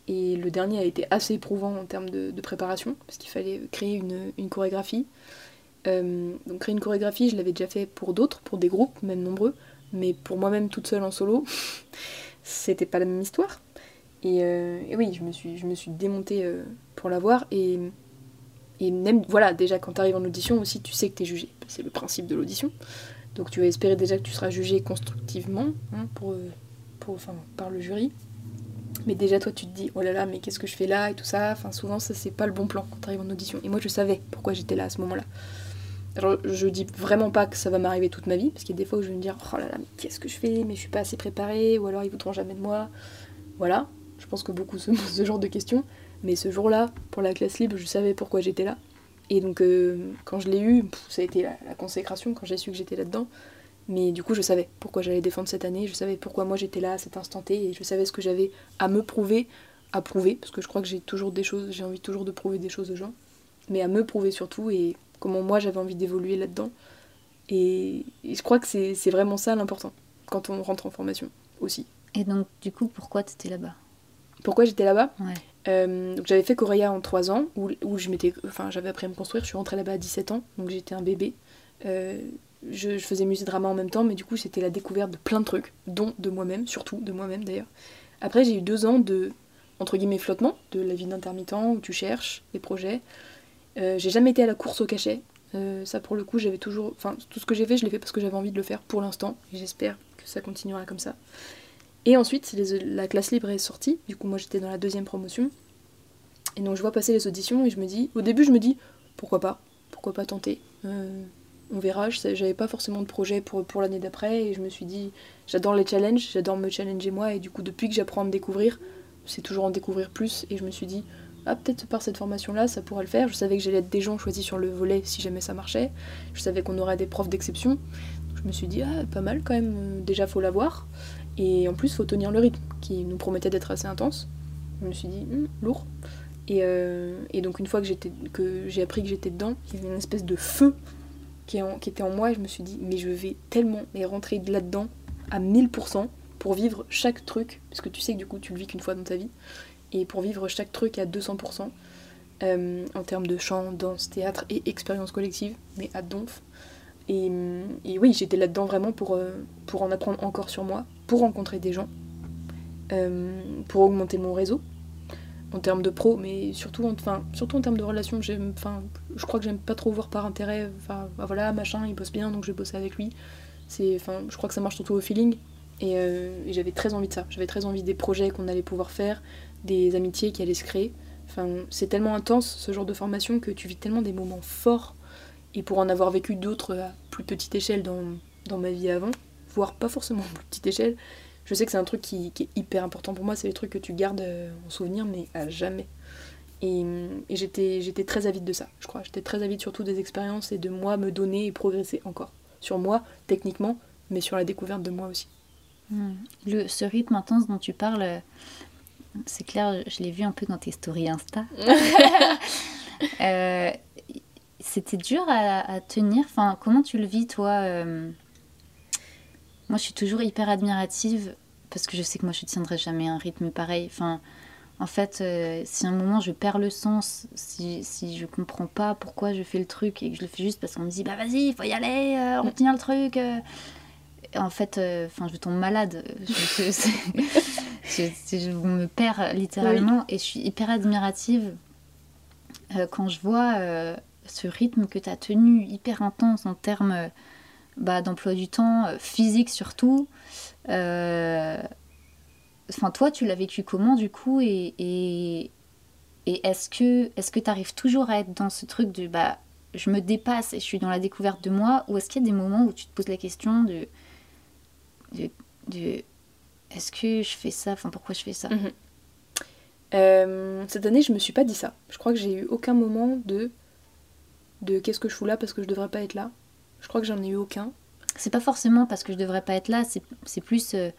Et le dernier a été assez éprouvant en termes de, préparation, parce qu'il fallait créer une, chorégraphie. Euh, donc créer une chorégraphie, je l'avais déjà fait pour d'autres, pour des groupes, même nombreux, mais pour moi-même toute seule en solo, c'était pas la même histoire. Et, euh, oui, je me suis, je me suis démontée euh, pour l'avoir, et, et même, voilà, déjà quand tu arrives en audition aussi, tu sais que tu es jugé. C'est le principe de l'audition. Donc tu vas espérer déjà que tu seras jugé constructivement hein, pour, enfin, par le jury. Mais déjà, toi, tu te dis, oh là là, mais qu'est-ce que je fais là et tout ça. Enfin, souvent, ça, c'est pas le bon plan quand t'arrives en audition. Et moi, je savais pourquoi j'étais là à ce moment-là. Alors, je dis vraiment pas que ça va m'arriver toute ma vie, parce qu'il y a des fois où je vais me dire oh là là, mais qu'est-ce que je fais Mais je suis pas assez préparée, ou alors ils voudront jamais de moi. Voilà, je pense que beaucoup se posent ce genre de questions. Mais ce jour-là, pour la classe libre, je savais pourquoi j'étais là. Et donc, euh, quand je l'ai eu, ça a été la, la consécration quand j'ai su que j'étais là-dedans. Mais du coup, je savais pourquoi j'allais défendre cette année, je savais pourquoi moi j'étais là à cet instant T, et je savais ce que j'avais à me prouver, à prouver, parce que je crois que j'ai toujours des choses, j'ai envie toujours de prouver des choses aux gens, mais à me prouver surtout, et comment moi j'avais envie d'évoluer là-dedans. Et, et je crois que c'est vraiment ça l'important, quand on rentre en formation aussi. Et donc, du coup, pourquoi tu étais là-bas? Pourquoi j'étais là-bas? Ouais. Euh, donc j'avais fait Correa en 3 ans, où, où je m'étais, enfin, j'avais appris à me construire, je suis rentrée là-bas à 17 ans, donc j'étais un bébé. Euh, je, faisais musique drama en même temps, mais du coup c'était la découverte de plein de trucs, dont de moi-même, surtout de moi-même d'ailleurs. Après j'ai eu deux ans de, entre guillemets, flottement, de la vie d'intermittent, où tu cherches des projets. Euh, j'ai jamais été à la course au cachet. Euh, ça pour le coup j'avais toujours, enfin tout ce que j'ai fait je l'ai fait parce que j'avais envie de le faire pour l'instant, et j'espère que ça continuera comme ça. Et ensuite, la classe libre est sortie. Du coup, moi, j'étais dans la deuxième promotion. Et donc, je vois passer les auditions et je me dis... Au début, je me dis, pourquoi pas? Pourquoi pas tenter? Euh, On verra. J'avais pas forcément de projet pour, pour l'année d'après. Et je me suis dit, j'adore les challenges, j'adore me challenger moi. Et du coup, depuis que j'apprends à me découvrir, c'est toujours en découvrir plus. Et je me suis dit, ah, peut-être par cette formation-là, ça pourrait le faire. Je savais que j'allais être des gens choisis sur le volet si jamais ça marchait. Je savais qu'on aurait des profs d'exception. Je me suis dit, ah, pas mal quand même. Euh, Déjà, faut l'avoir. Et en plus, faut tenir le rythme, qui nous promettait d'être assez intense. Je me suis dit, Hum, lourd. Et, euh, et donc, une fois que j'ai appris que j'étais dedans, il y une espèce de feu qui, en- était en moi. Et je me suis dit, mais je vais tellement mais rentrer là-dedans à 1000% pour vivre chaque truc. Parce que tu sais que du coup, tu le vis qu'une fois dans ta vie. Et pour vivre chaque truc à 200%. euh, en termes de chant, danse, théâtre et expérience collective, mais à donf. Et, et oui, j'étais là-dedans vraiment pour, euh, pour en apprendre encore sur moi, pour rencontrer des gens, euh, pour augmenter mon réseau en termes de pro, mais surtout en, surtout en termes de relations. Je crois que j'aime pas trop voir par intérêt. Enfin, bah voilà, machin, il bosse bien, donc je vais bosser avec lui. C'est, je crois que ça marche surtout au feeling. Et, euh, et j'avais très envie de ça. J'avais très envie des projets qu'on allait pouvoir faire, des amitiés qui allaient se créer. Enfin, c'est tellement intense ce genre de formation que tu vis tellement des moments forts. Et pour en avoir vécu d'autres à plus petite échelle dans, dans ma vie avant, voire pas forcément à plus petite échelle, je sais que c'est un truc qui, qui est hyper important pour moi. C'est les trucs que tu gardes euh, en souvenir, mais à jamais. Et, et j'étais, j'étais très avide de ça, je crois. J'étais très avide surtout des expériences et de moi me donner et progresser encore. Sur moi, techniquement, mais sur la découverte de moi aussi. Hmm. Le, ce rythme intense dont tu parles, euh, c'est clair, je l'ai vu un peu dans tes stories Insta. Euh, C'était dur à, à tenir. Enfin, comment tu le vis, toi euh, Moi, je suis toujours hyper admirative parce que je sais que moi, je ne tiendrai jamais un rythme pareil. Enfin, en fait, euh, si à un moment je perds le sens, si, si je comprends pas pourquoi je fais le truc et que je le fais juste parce qu'on me dit bah vas-y, il faut y aller, euh, on tient le truc. euh. En fait, enfin, je tombe malade. Je, je- c'est- je- je me perds littéralement et je suis hyper admirative quand je vois ce rythme que tu as tenu hyper intense en termes bah, d'emploi du temps, euh, physique surtout. Euh, Enfin, toi, tu l'as vécu comment du coup Et, et, est-ce que est-ce que tu arrives toujours à être dans ce truc de bah, je me dépasse et je suis dans la découverte de moi Ou est-ce qu'il y a des moments où tu te poses la question de, de, de est-ce que je fais ça? Enfin, pourquoi je fais ça? Mhm. Euh, cette année, je me suis pas dit ça. Je crois que j'ai eu aucun moment de de qu'est-ce que je fous là parce que je devrais pas être là. Je crois que j'en ai eu aucun. C'est pas forcément parce que je devrais pas être là, c'est plus. euh,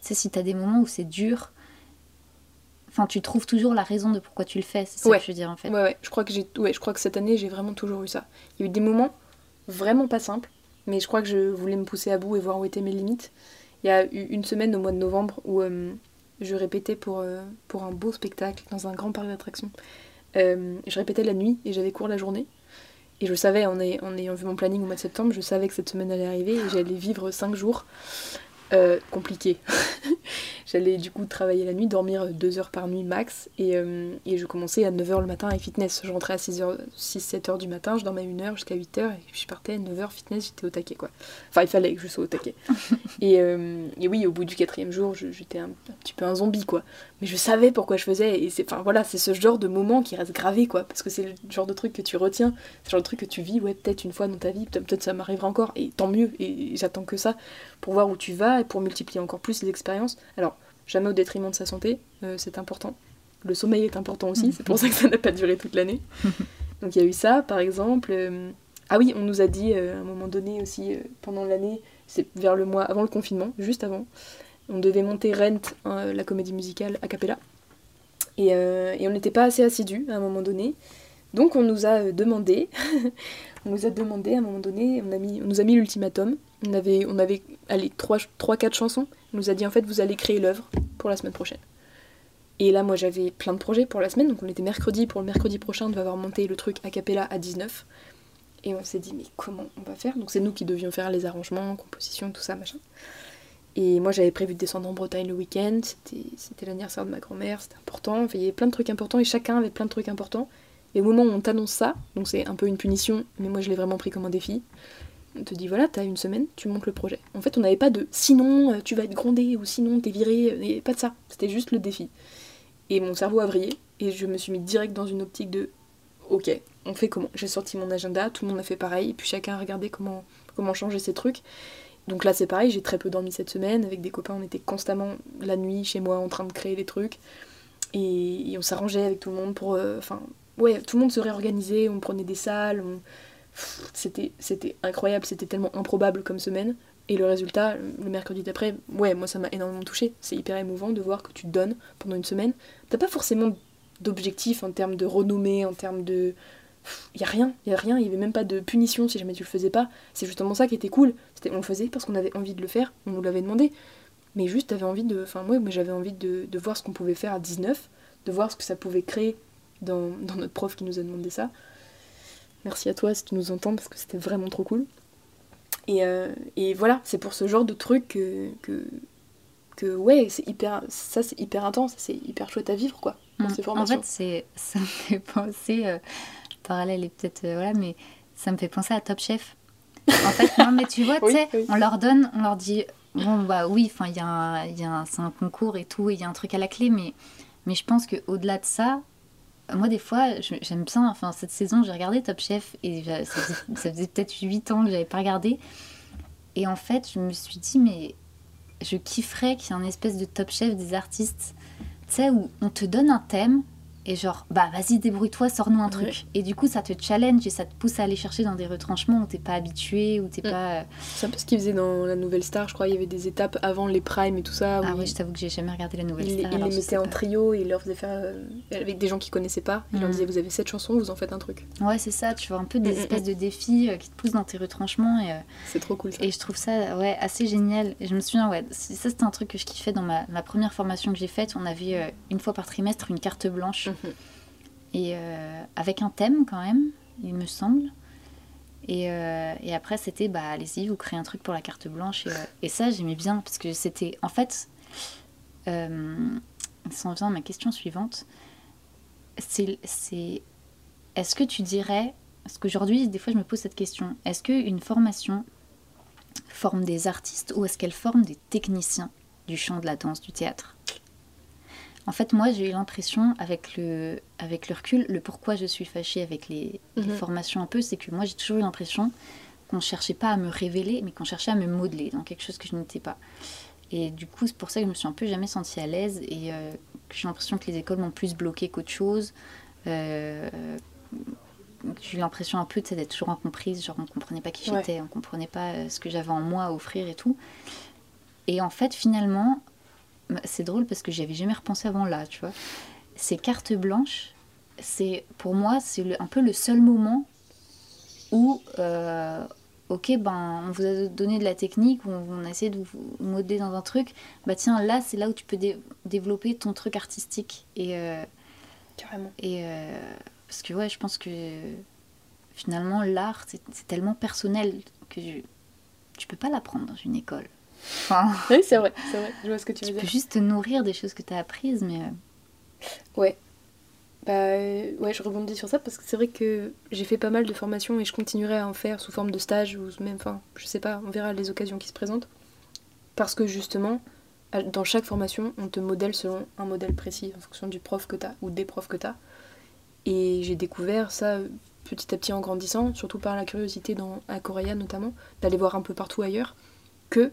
tu sais, si t'as des moments où c'est dur, enfin, tu trouves toujours la raison de pourquoi tu le fais, c'est ça Ouais. que je veux dire en fait. Ouais, ouais, je crois que ouais, je crois que cette année, j'ai vraiment toujours eu ça. Il y a eu des moments vraiment pas simples, mais je crois que je voulais me pousser à bout et voir où étaient mes limites. Il y a eu une semaine au mois de novembre où euh, je répétais pour, euh, pour un beau spectacle dans un grand parc d'attractions. Euh, je répétais la nuit et j'avais cours la journée. Et je savais, en, ay- en ayant vu mon planning au mois de septembre, je savais que cette semaine allait arriver et j'allais vivre 5 jours euh, compliqué. J'allais du coup travailler la nuit, dormir 2 heures par nuit max, et, euh, et je commençais à 9h le matin avec fitness. Je rentrais à 6-7h du matin, je dormais 1 heure jusqu'à 8h, et puis je partais à 9h fitness, j'étais au taquet quoi. Enfin, il fallait que je sois au taquet. et, euh, et, oui, au bout du quatrième jour, j'étais un, petit peu un zombie quoi. Mais je savais pourquoi je faisais, et c'est enfin, voilà, ce genre de moment qui reste gravé quoi, parce que c'est le genre de truc que tu retiens, c'est le genre de truc que tu vis, ouais, peut-être une fois dans ta vie, peut-être ça m'arrivera encore, et tant mieux, et j'attends que ça pour voir où tu vas et pour multiplier encore plus les expériences. Alors, jamais au détriment de sa santé, euh, c'est important. Le sommeil est important aussi, c'est pour ça que ça n'a pas duré toute l'année. Donc il y a eu ça, par exemple. Euh, ah oui, on nous a dit euh, à un moment donné aussi, pendant l'année, c'est vers le mois avant le confinement, juste avant, on devait monter Rent, hein, la comédie musicale a cappella. Et, et on n'était pas assez assidus à un moment donné. Donc on nous a demandé, on nous a demandé à un moment donné, on, nous a mis l'ultimatum on avait, on avait allez, 3-4 chansons. On nous a dit en fait vous allez créer l'œuvre pour la semaine prochaine. Et là moi j'avais plein de projets pour la semaine, donc on était mercredi, pour le mercredi prochain on devait avoir monté le truc a cappella à 19. Et on s'est dit mais comment on va faire? Donc c'est nous qui devions faire les arrangements, composition, tout ça, machin. Et moi j'avais prévu de descendre en Bretagne le week-end, c'était l'anniversaire de ma grand-mère, c'était important, il y avait plein de trucs importants et chacun avait plein de trucs importants. Et au moment où on t'annonce ça, donc c'est un peu une punition, mais moi je l'ai vraiment pris comme un défi, on te dit voilà, t'as une semaine, tu montes le projet. En fait, on n'avait pas de sinon euh, tu vas être grondé ou sinon t'es viré, pas de ça. C'était juste le défi. Et mon cerveau a vrillé et je me suis mis direct dans une optique de ok, on fait comment? J'ai sorti mon agenda, tout le monde a fait pareil, puis chacun a regardé comment, comment changer ses trucs. Donc là, c'est pareil, j'ai très peu dormi cette semaine. Avec des copains, on était constamment la nuit chez moi en train de créer des trucs. Et, on s'arrangeait avec tout le monde pour. Euh, enfin, ouais, tout le monde se réorganisait, on prenait des salles, on c'était incroyable, c'était tellement improbable comme semaine. Et le résultat, le mercredi d'après, ouais, moi ça m'a énormément touché. C'est hyper émouvant de voir que tu donnes pendant une semaine. T'as pas forcément d'objectif en termes de renommée, en termes de. Il y a rien, il y a rien, il y avait même pas de punition si jamais tu le faisais pas. C'est justement ça qui était cool. C'était on le faisait parce qu'on avait envie de le faire, on nous l'avait demandé. Mais juste t'avais envie de. Enfin, moi, moi j'avais envie de, de voir ce qu'on pouvait faire à 19, de voir ce que ça pouvait créer dans, dans notre prof qui nous a demandé ça. Merci à toi si tu nous entends parce que c'était vraiment trop cool. Et, euh, et voilà, c'est pour ce genre de truc que, que, que ouais, c'est hyper, ça c'est hyper intense, c'est hyper chouette à vivre quoi. Mmh. En fait, c'est, ça me fait penser, euh, parallèle et peut-être, euh, voilà, mais ça me fait penser à Top Chef. En fait, non, mais tu vois, tu sais, on leur donne, on leur dit, bon, bah oui, enfin, il y a, y a c'est un concours et tout, il y a un truc à la clé, mais, mais je pense qu'au-delà de ça, moi, des fois, j'aime bien. Enfin, cette saison, j'ai regardé Top Chef et ça faisait, peut-être 8 ans que j'avais pas regardé. Et en fait, je me suis dit, mais je kifferais qu'il y ait un espèce de Top Chef des artistes, tu sais, où on te donne un thème et genre, bah vas-y, débrouille-toi, sors-nous un truc. Et du coup, ça te challenge et ça te pousse à aller chercher dans des retranchements où t'es pas habitué, où t'es mm. pas. Euh, c'est un peu ce qu'ils faisaient dans la Nouvelle Star, je crois. Il y avait des étapes avant les primes et tout ça. Ah oui, je t'avoue que j'ai jamais regardé la Nouvelle Star. Ils les mettaient en trio et ils leur faisaient faire. Euh, avec des gens qu'ils connaissaient pas. Ils leur mm. disaient, vous avez cette chanson, vous en faites un truc. Ouais, c'est ça. Tu vois un peu des mm, espèces de défis euh, qui te poussent dans tes retranchements. et C'est trop cool ça. Et je trouve ça ouais, assez génial. Et je me souviens, ouais, ça c'était un truc que je kiffais dans ma, ma première formation que j'ai faite. On avait une fois par trimestre une carte blanche. Et euh, avec un thème quand même, il me semble. Et, euh, et après, c'était, bah, allez-y, vous créez un truc pour la carte blanche. Et, euh, ça, j'aimais bien, parce que c'était, en fait, en vient ma question suivante. C'est, est-ce que tu dirais, parce qu'aujourd'hui, des fois, je me pose cette question, est-ce qu'une formation forme des artistes ou est-ce qu'elle forme des techniciens du chant, de la danse, du théâtre? En fait, moi, j'ai eu l'impression, avec le, avec le recul, le pourquoi je suis fâchée avec les, mhm. formations un peu, c'est que moi, j'ai toujours eu l'impression qu'on ne cherchait pas à me révéler, mais qu'on cherchait à me modeler dans quelque chose que je n'étais pas. Et du coup, c'est pour ça que je me suis un peu jamais sentie à l'aise et euh, que j'ai l'impression que les écoles m'ont plus bloqué qu'autre chose. Euh, j'ai eu l'impression un peu d'être toujours incomprise, genre on ne comprenait pas qui j'étais, on ne comprenait pas euh, ce que j'avais en moi à offrir et tout. Et en fait, finalement, c'est drôle parce que j'y avais jamais repensé avant là, tu vois. Ces cartes blanches, c'est pour moi, c'est un peu le seul moment où, euh, ok, ben, on vous a donné de la technique, on, on, a essayé de vous modeler dans un truc, bah tiens, là, c'est là où tu peux développer ton truc artistique. Et, euh, Carrément. Et, euh, parce que, ouais, je pense que finalement, l'art, c'est tellement personnel que tu peux pas l'apprendre dans une école. Enfin, Oui, c'est vrai, c'est vrai. Je vois ce que tu veux tu peux dire. juste te nourrir des choses que tu as apprises, mais. euh, Ouais. Bah euh, ouais, je rebondis sur ça parce que c'est vrai que j'ai fait pas mal de formations et je continuerai à en faire sous forme de stage ou même, enfin, je sais pas, on verra les occasions qui se présentent. Parce que justement, dans chaque formation, on te modèle selon un modèle précis en fonction du prof que t'as ou des profs que t'as. Et j'ai découvert ça euh, petit à petit en grandissant, surtout par la curiosité dans, à Correa notamment, d'aller voir un peu partout ailleurs, que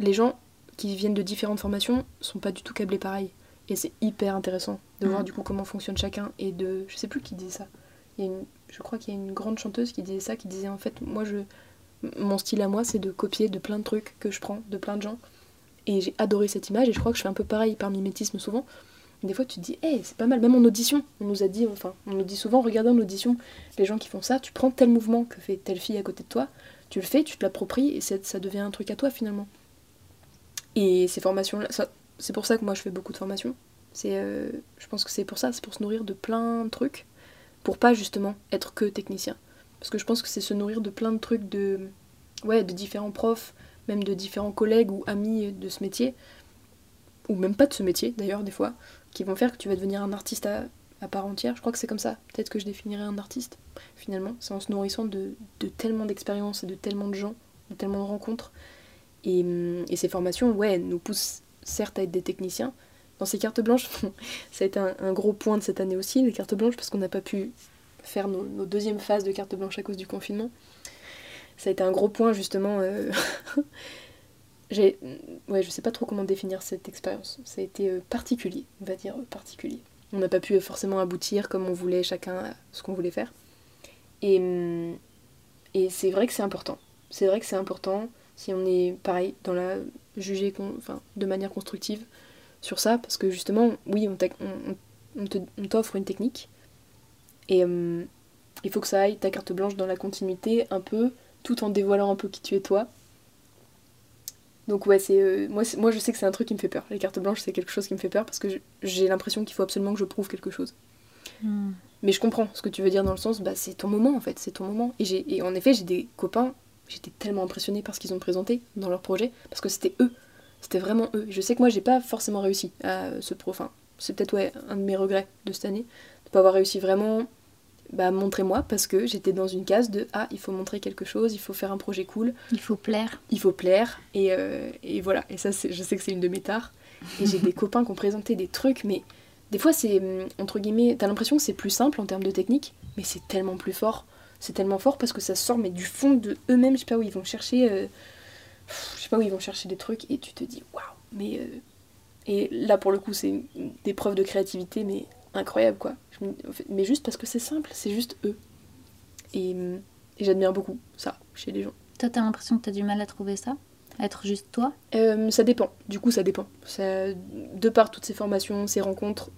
les gens qui viennent de différentes formations sont pas du tout câblés pareil. Et c'est hyper intéressant de voir Mhm. du coup comment fonctionne chacun et de. Je sais plus qui disait ça. Il y a une, je crois qu'il y a une grande chanteuse qui disait ça, qui disait en fait, moi je. Mon style à moi, c'est de copier de plein de trucs que je prends, de plein de gens. Et j'ai adoré cette image et je crois que je fais un peu pareil par mimétisme souvent. Des fois, tu te dis, hé, c'est pas mal, même en audition. On nous a dit, enfin, on nous dit souvent, regardez en audition, les gens qui font ça, tu prends tel mouvement que fait telle fille à côté de toi, tu le fais, tu te l'appropries et ça devient un truc à toi finalement. Et ces formations-là, c'est pour ça que moi je fais beaucoup de formations. C'est, euh, je pense que c'est pour ça, c'est pour se nourrir de plein de trucs, pour pas justement être que technicien. Parce que je pense que c'est se nourrir de plein de trucs de, ouais, de différents profs, même de différents collègues ou amis de ce métier, ou même pas de ce métier d'ailleurs des fois, qui vont faire que tu vas devenir un artiste à, à part entière. Je crois que c'est comme ça. Peut-être que je définirais un artiste finalement. C'est en se nourrissant de, de tellement d'expériences et de tellement de gens, de tellement de rencontres. Et, hum, et ces formations, ouais, nous poussent certes à être des techniciens. Dans ces cartes blanches, ça a été un, gros point de cette année aussi, les cartes blanches, parce qu'on n'a pas pu faire nos, nos deuxièmes phases de cartes blanches à cause du confinement. Ça a été un gros point justement. euh, J'ai, ouais, je sais pas trop comment définir cette expérience. Ça a été euh, particulier, on va dire euh, particulier. On n'a pas pu euh, forcément aboutir comme on voulait chacun à ce qu'on voulait faire. Et, hum, et c'est vrai que c'est important. C'est vrai que c'est important si on est pareil dans la jugée con- enfin, de manière constructive sur ça parce que justement oui on, t'offre une technique et hum, il faut que ça aille ta carte blanche dans la continuité un peu tout en dévoilant un peu qui tu es toi donc ouais c'est euh, moi, moi je sais que c'est un truc qui me fait peur les cartes blanches c'est quelque chose qui me fait peur parce que j'ai l'impression qu'il faut absolument que je prouve quelque chose hmm. mais je comprends ce que tu veux dire dans le sens, bah c'est ton moment en fait, c'est ton moment. Et, j'ai, et en effet, j'ai des copains, j'étais tellement impressionnée par ce qu'ils ont présenté dans leur projet, parce que c'était eux, c'était vraiment eux. Je sais que moi, j'ai pas forcément réussi à ce pro. Enfin, c'est peut-être ouais, un de mes regrets de cette année, de pas avoir réussi vraiment bah, à montrer moi, parce que j'étais dans une case de ah, il faut montrer quelque chose, il faut faire un projet cool, Il faut plaire. il faut plaire, et, euh, et voilà. Et ça, c'est, je sais que c'est une de mes tares. Et j'ai des copains qui ont présenté des trucs, mais des fois, c'est entre guillemets, t'as l'impression que c'est plus simple en termes de technique, mais c'est tellement plus fort. C'est tellement fort parce que ça sort, mais du fond de eux-mêmes, je sais pas où ils vont chercher, euh, je sais pas où ils vont chercher des trucs, et tu te dis waouh, mais. euh, et là, pour le coup, c'est des preuves de créativité, mais incroyables quoi. Je me- en fait, mais juste parce que c'est simple, c'est juste eux. Et, et j'admire beaucoup ça chez les gens. Toi, t'as l'impression que t'as du mal à trouver ça? À être juste toi? Euh, ça dépend, du coup ça dépend. Ça, de par toutes ces formations, ces rencontres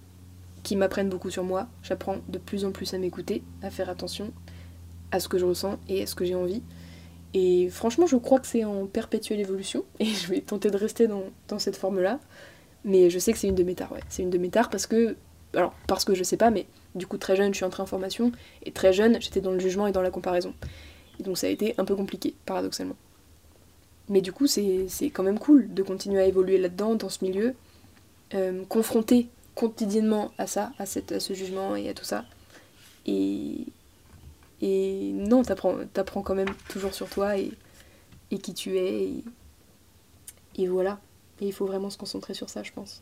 qui m'apprennent beaucoup sur moi, j'apprends de plus en plus à m'écouter, à faire attention à ce que je ressens et à ce que j'ai envie. Et franchement, je crois que c'est en perpétuelle évolution et je vais tenter de rester dans, dans cette forme-là. Mais je sais que c'est une de mes tares, ouais. C'est une de mes tares parce que. Alors, parce que je sais pas, mais du coup, très jeune, je suis entrée en formation et très jeune, j'étais dans le jugement et dans la comparaison. Et donc, ça a été un peu compliqué, paradoxalement. Mais du coup, c'est quand même cool de continuer à évoluer là-dedans, dans ce milieu, euh, confronté quotidiennement à ça, à, cette, à ce jugement et à tout ça. Et, et non, t'apprends apprends quand même toujours sur toi et, et qui tu es. Et, et voilà. Et il faut vraiment se concentrer sur ça, je pense.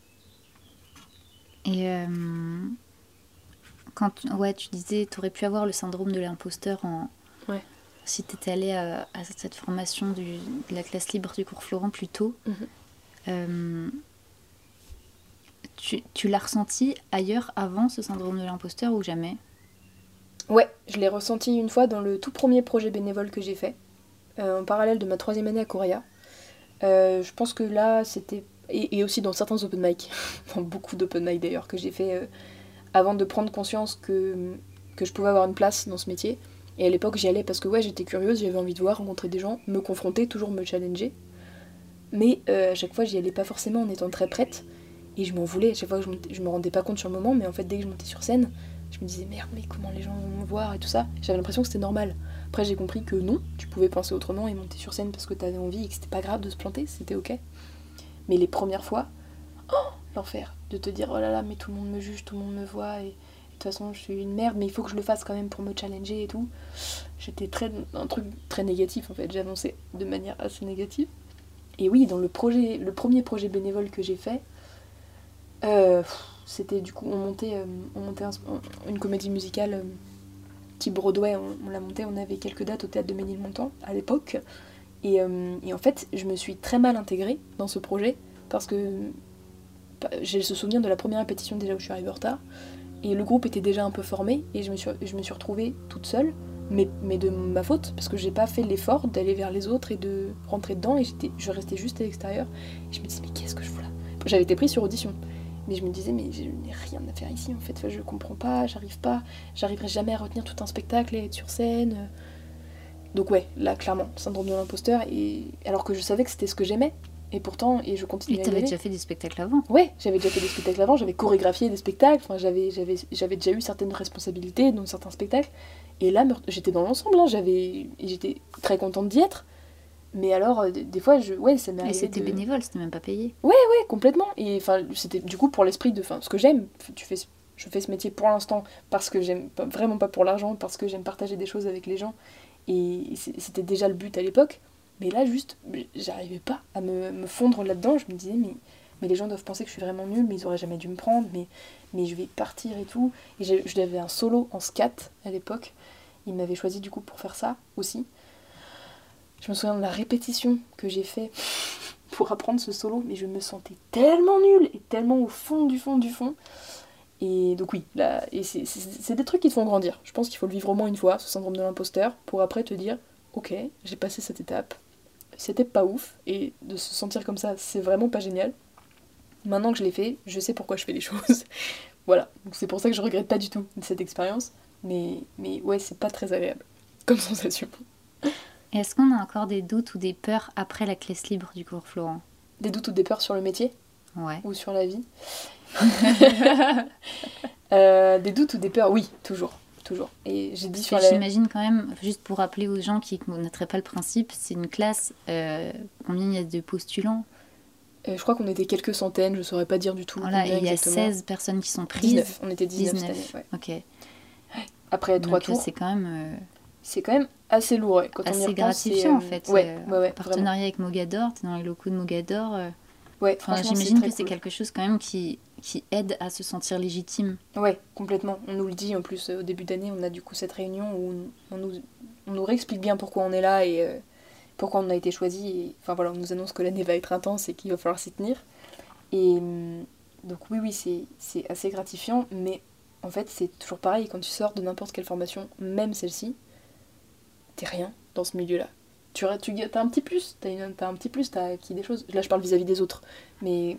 Et euh, quand ouais, tu disais, tu aurais pu avoir le syndrome de l'imposteur en Ouais. si tu étais allé à, à cette formation du, de la classe libre du cours Florent plus tôt. Mhm. Euh, tu tu l'as ressenti ailleurs avant ce syndrome de l'imposteur ou jamais? Ouais, je l'ai ressenti une fois dans le tout premier projet bénévole que j'ai fait, euh, en parallèle de ma troisième année à Correa. Euh, je pense que là, c'était. Et, aussi dans certains open mic, dans beaucoup d'open mic d'ailleurs, que j'ai fait euh, avant de prendre conscience que, que je pouvais avoir une place dans ce métier. Et à l'époque, j'y allais parce que ouais, j'étais curieuse, j'avais envie de voir, rencontrer des gens, me confronter, toujours me challenger. Mais à chaque fois, j'y allais pas forcément en étant très prête. Et je m'en voulais, à chaque fois je, je me rendais pas compte sur le moment, mais en fait, dès que je montais sur scène, Je me disais merde, mais comment les gens vont me voir et tout ça. J'avais l'impression que c'était normal. Après, j'ai compris que non, tu pouvais penser autrement et monter sur scène parce que t'avais envie et que c'était pas grave de se planter, c'était ok. Mais les premières fois, oh, l'enfer, de te dire oh là là, mais tout le monde me juge, tout le monde me voit et de toute façon je suis une merde, mais il faut que je le fasse quand même pour me challenger et tout. J'étais très un truc très négatif en fait, j'avançais de manière assez négative. Et oui, dans le projet, le premier projet bénévole que j'ai fait, euh, c'était du coup on montait, euh, on montait une comédie musicale euh, type Broadway, on, l'a monté, on avait quelques dates au théâtre de Ménilmontant à l'époque. Et, et, en fait, je me suis très mal intégrée dans ce projet parce que bah, j'ai ce souvenir de la première répétition déjà où je suis arrivée en retard. Et le groupe était déjà un peu formé et je me suis, je me suis retrouvée toute seule, mais, mais de ma faute, parce que j'ai pas fait l'effort d'aller vers les autres et de rentrer dedans et je restais juste à l'extérieur. Et je me disais, mais qu'est-ce que je fous là? J'avais été prise sur audition. Mais je me disais, mais je n'ai rien à faire ici en fait, enfin, je comprends pas, j'arrive pas, j'arriverai jamais à retenir tout un spectacle et être sur scène. Donc ouais, là clairement, syndrome de l'imposteur, et alors que je savais que c'était ce que j'aimais, et pourtant, et je continue Et t'avais déjà fait des spectacles avant Ouais, j'avais déjà fait des spectacles avant, j'avais chorégraphié des spectacles, enfin, j'avais, j'avais, j'avais déjà eu certaines responsabilités dans certains spectacles. Et là, j'étais dans l'ensemble, hein, j'avais, j'étais très contente d'y être. Mais alors, euh, des, fois, je, ouais, ça m'est Et c'était bénévole, c'était même pas payé. Ouais, ouais, complètement. Et enfin, c'était du coup pour l'esprit de, enfin, ce que j'aime. Tu fais, je fais ce métier pour l'instant parce que j'aime, vraiment pas pour l'argent, parce que j'aime partager des choses avec les gens. Et c'était déjà le but à l'époque. Mais là, juste, j'arrivais pas à me, fondre là-dedans. Je me disais, mais, mais les gens doivent penser que je suis vraiment nulle, mais ils auraient jamais dû me prendre, mais, mais je vais partir et tout. Et j'avais un solo en scat à l'époque. Il m'avait choisi du coup pour faire ça aussi. Je me souviens de la répétition que j'ai fait pour apprendre ce solo, mais je me sentais tellement nulle et tellement au fond du fond du fond. Et donc oui, là, et c'est des trucs qui te font grandir. Je pense qu'il faut le vivre au moins une fois, ce syndrome de l'imposteur, pour après te dire, ok, j'ai passé cette étape, c'était pas ouf, et de se sentir comme ça, c'est vraiment pas génial. Maintenant que je l'ai fait, je sais pourquoi je fais les choses. voilà, donc c'est pour ça que je regrette pas du tout cette expérience, mais, mais ouais, c'est pas très agréable comme sensation. Est-ce qu'on a encore des doutes ou des peurs après la classe libre du cours Florent? Des doutes ou des peurs sur le métier? Ouais. Ou sur la vie? Euh, Des doutes ou des peurs? Oui, toujours toujours. Et j'ai dit sur J'imagine quand même, juste pour rappeler aux gens qui ne connaîtraient pas le principe, c'est une classe, euh, combien il y a de postulants? Euh, Je crois qu'on était quelques centaines, je ne saurais pas dire du tout. Voilà, il y a 16 personnes qui sont prises. 19, on était 19, 19. cette année, Ok. Après trois Donc, tours. C'est quand même... Euh, c'est quand même assez lourd, quand assez on y gratifiant en fait. Ouais, ouais, ouais, partenariat avec Mogador, es dans les locaux de Mogador. Ouais, J'imagine que c'est quelque chose quand même qui, qui aide à se sentir légitime. Ouais, complètement. On nous le dit en plus euh, au début d'année, on a du coup cette réunion où on, nous, on nous réexplique bien pourquoi on est là et euh, pourquoi on a été choisi. Enfin voilà, on nous annonce que l'année va être intense et qu'il va falloir s'y tenir. Et donc oui, oui, c'est assez gratifiant, mais en fait c'est toujours pareil, quand tu sors de n'importe quelle formation, même celle-ci, t'es rien dans ce milieu-là tu, as un petit plus, t'as, as un petit plus, t'as acquis des choses. Là, je parle vis-à-vis des autres. Mais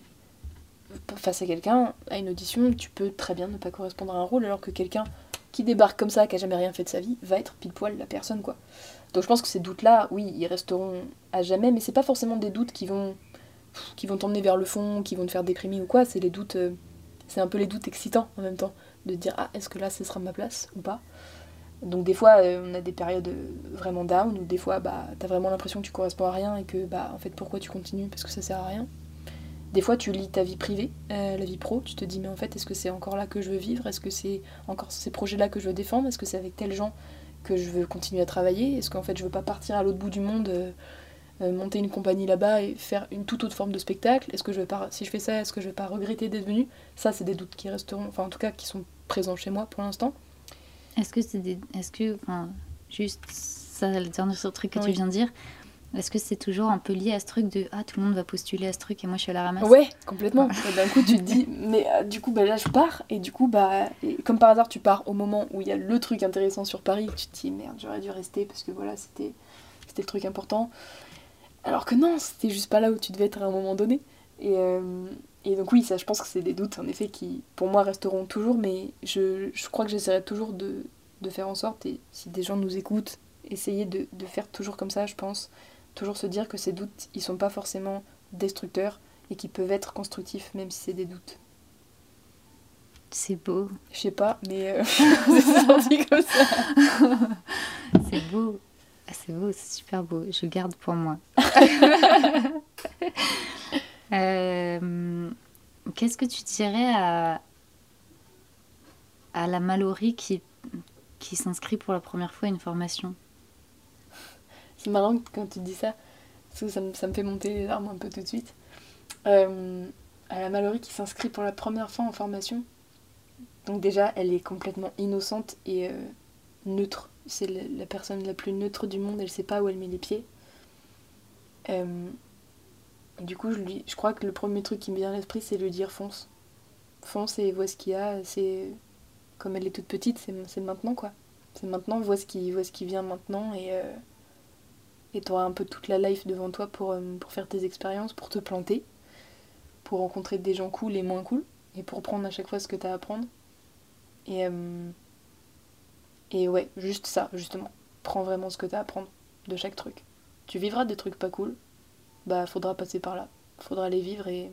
face à quelqu'un, à une audition, tu peux très bien ne pas correspondre à un rôle, alors que quelqu'un qui débarque comme ça, qui a jamais rien fait de sa vie, va être pile poil la personne, quoi. Donc je pense que ces doutes-là, oui, ils resteront à jamais, mais c'est pas forcément des doutes qui vont qui vont t'emmener vers le fond, qui vont te faire déprimer ou quoi, c'est les doutes, euh, c'est un peu les doutes excitants en même temps, de dire ah est-ce que là ce sera ma place ou pas? Donc des fois, euh, on a des périodes euh, vraiment down, ou des fois, bah, t'as vraiment l'impression que tu corresponds à rien et que, bah, en fait, pourquoi tu continues? Parce que ça sert à rien. Des fois, tu lis ta vie privée, euh, la vie pro, tu te dis, mais en fait, est-ce que c'est encore là que je veux vivre? Est-ce que c'est encore ces projets-là que je veux défendre? Est-ce que c'est avec tels gens que je veux continuer à travailler? Est-ce qu'en fait, je veux pas partir à l'autre bout du monde monter une compagnie là-bas et faire une toute autre forme de spectacle? Est-ce que je vais pas, si je fais ça, est-ce que je vais pas regretter d'être venu Ça, c'est des doutes qui resteront, enfin en tout cas qui sont présents chez moi pour l'instant. Est-ce que c'est des... Est-ce que... Enfin, juste ça, le dernier truc que tu viens de dire, est-ce que c'est toujours un peu lié à ce truc de ah tout le monde va postuler à ce truc et moi je suis à la ramasse? Ouais, complètement. D'un coup tu te dis mais euh, du coup bah, là je pars et du coup bah comme par hasard tu pars au moment où il y a le truc intéressant sur Paris, tu te dis merde j'aurais dû rester parce que voilà c'était c'était le truc important. Alors que non, c'était juste pas là où tu devais être à un moment donné. Et, euh, et donc oui, ça, je pense que c'est des doutes, en effet, qui, pour moi, resteront toujours, mais je, je crois que j'essaierai toujours de, de, faire en sorte, et si des gens nous écoutent, essayer de, de, faire toujours comme ça, je pense, toujours se dire que ces doutes, ils sont pas forcément destructeurs, et qui peuvent être constructifs, même si c'est des doutes. C'est beau. Je sais pas, mais euh, c'est sorti comme ça. c'est beau. Ah, c'est beau, c'est super beau. Je garde pour moi. Euh, qu'est-ce que tu dirais à, à la Mallory qui, qui s'inscrit pour la première fois à une formation C'est marrant quand tu dis ça, parce que ça me, ça me fait monter les larmes un peu tout de suite. Euh, à la Mallory qui s'inscrit pour la première fois en formation, donc déjà, elle est complètement innocente et euh, neutre. C'est la, personne la plus neutre du monde, elle sait pas où elle met les pieds. Du coup, je, lui, je crois que le premier truc qui me vient à l'esprit, c'est lui dire fonce. Fonce et vois ce qu'il y a. C'est comme elle est toute petite, c'est maintenant quoi. C'est maintenant, vois ce qui, vois ce qui vient maintenant et euh, et t'auras un peu toute la life devant toi pour, euh, pour faire tes expériences, pour te planter, pour rencontrer des gens cool et moins cool et pour prendre à chaque fois ce que t'as à apprendre. Et euh, et ouais, juste ça, justement. Prends vraiment ce que t'as à apprendre de chaque truc. Tu vivras des trucs pas cool, bah faudra passer par là. Faudra les vivre et,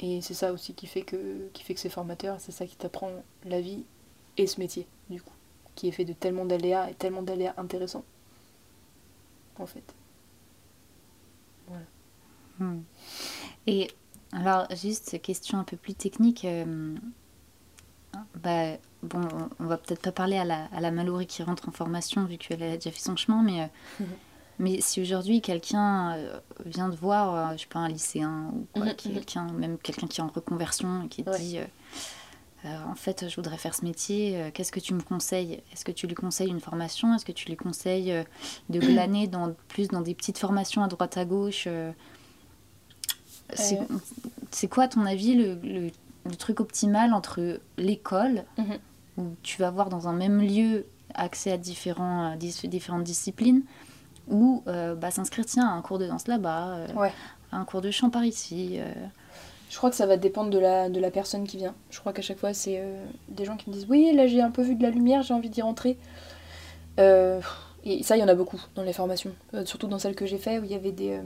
et c'est ça aussi qui fait que, qui fait que c'est formateur, c'est ça qui t'apprend la vie et ce métier, du coup, qui est fait de tellement d'aléas et tellement d'aléas intéressants. En fait. Voilà. Hmm. Et alors, juste question un peu plus technique. Euh, bah, bon, on va peut-être pas parler à la, à la Mallory qui rentre en formation vu qu'elle a déjà fait son chemin, mais euh, Mais si aujourd'hui quelqu'un euh, vient de voir, euh, je sais pas, un lycéen ou quoi, mhm, quelqu'un, même quelqu'un qui est en reconversion et qui dit euh, en fait, je voudrais faire ce métier, qu'est-ce que tu me conseilles? Est-ce que tu lui conseilles une formation? Est-ce que tu lui conseilles de glaner dans, plus dans des petites formations à droite à gauche C'est quoi, à ton avis, le, le, truc optimal entre l'école, mhm. où tu vas avoir dans un même lieu accès à différents, différentes disciplines, ou euh, bah, s'inscrire tiens à un cours de danse là-bas, euh, à un cours de chant par ici. Euh. Je crois que ça va dépendre de la, de la personne qui vient. Je crois qu'à chaque fois, c'est des gens qui me disent Oui, là j'ai un peu vu de la lumière, j'ai envie d'y rentrer. et ça, il y en a beaucoup dans les formations. surtout dans celles que j'ai fait, où il y avait des.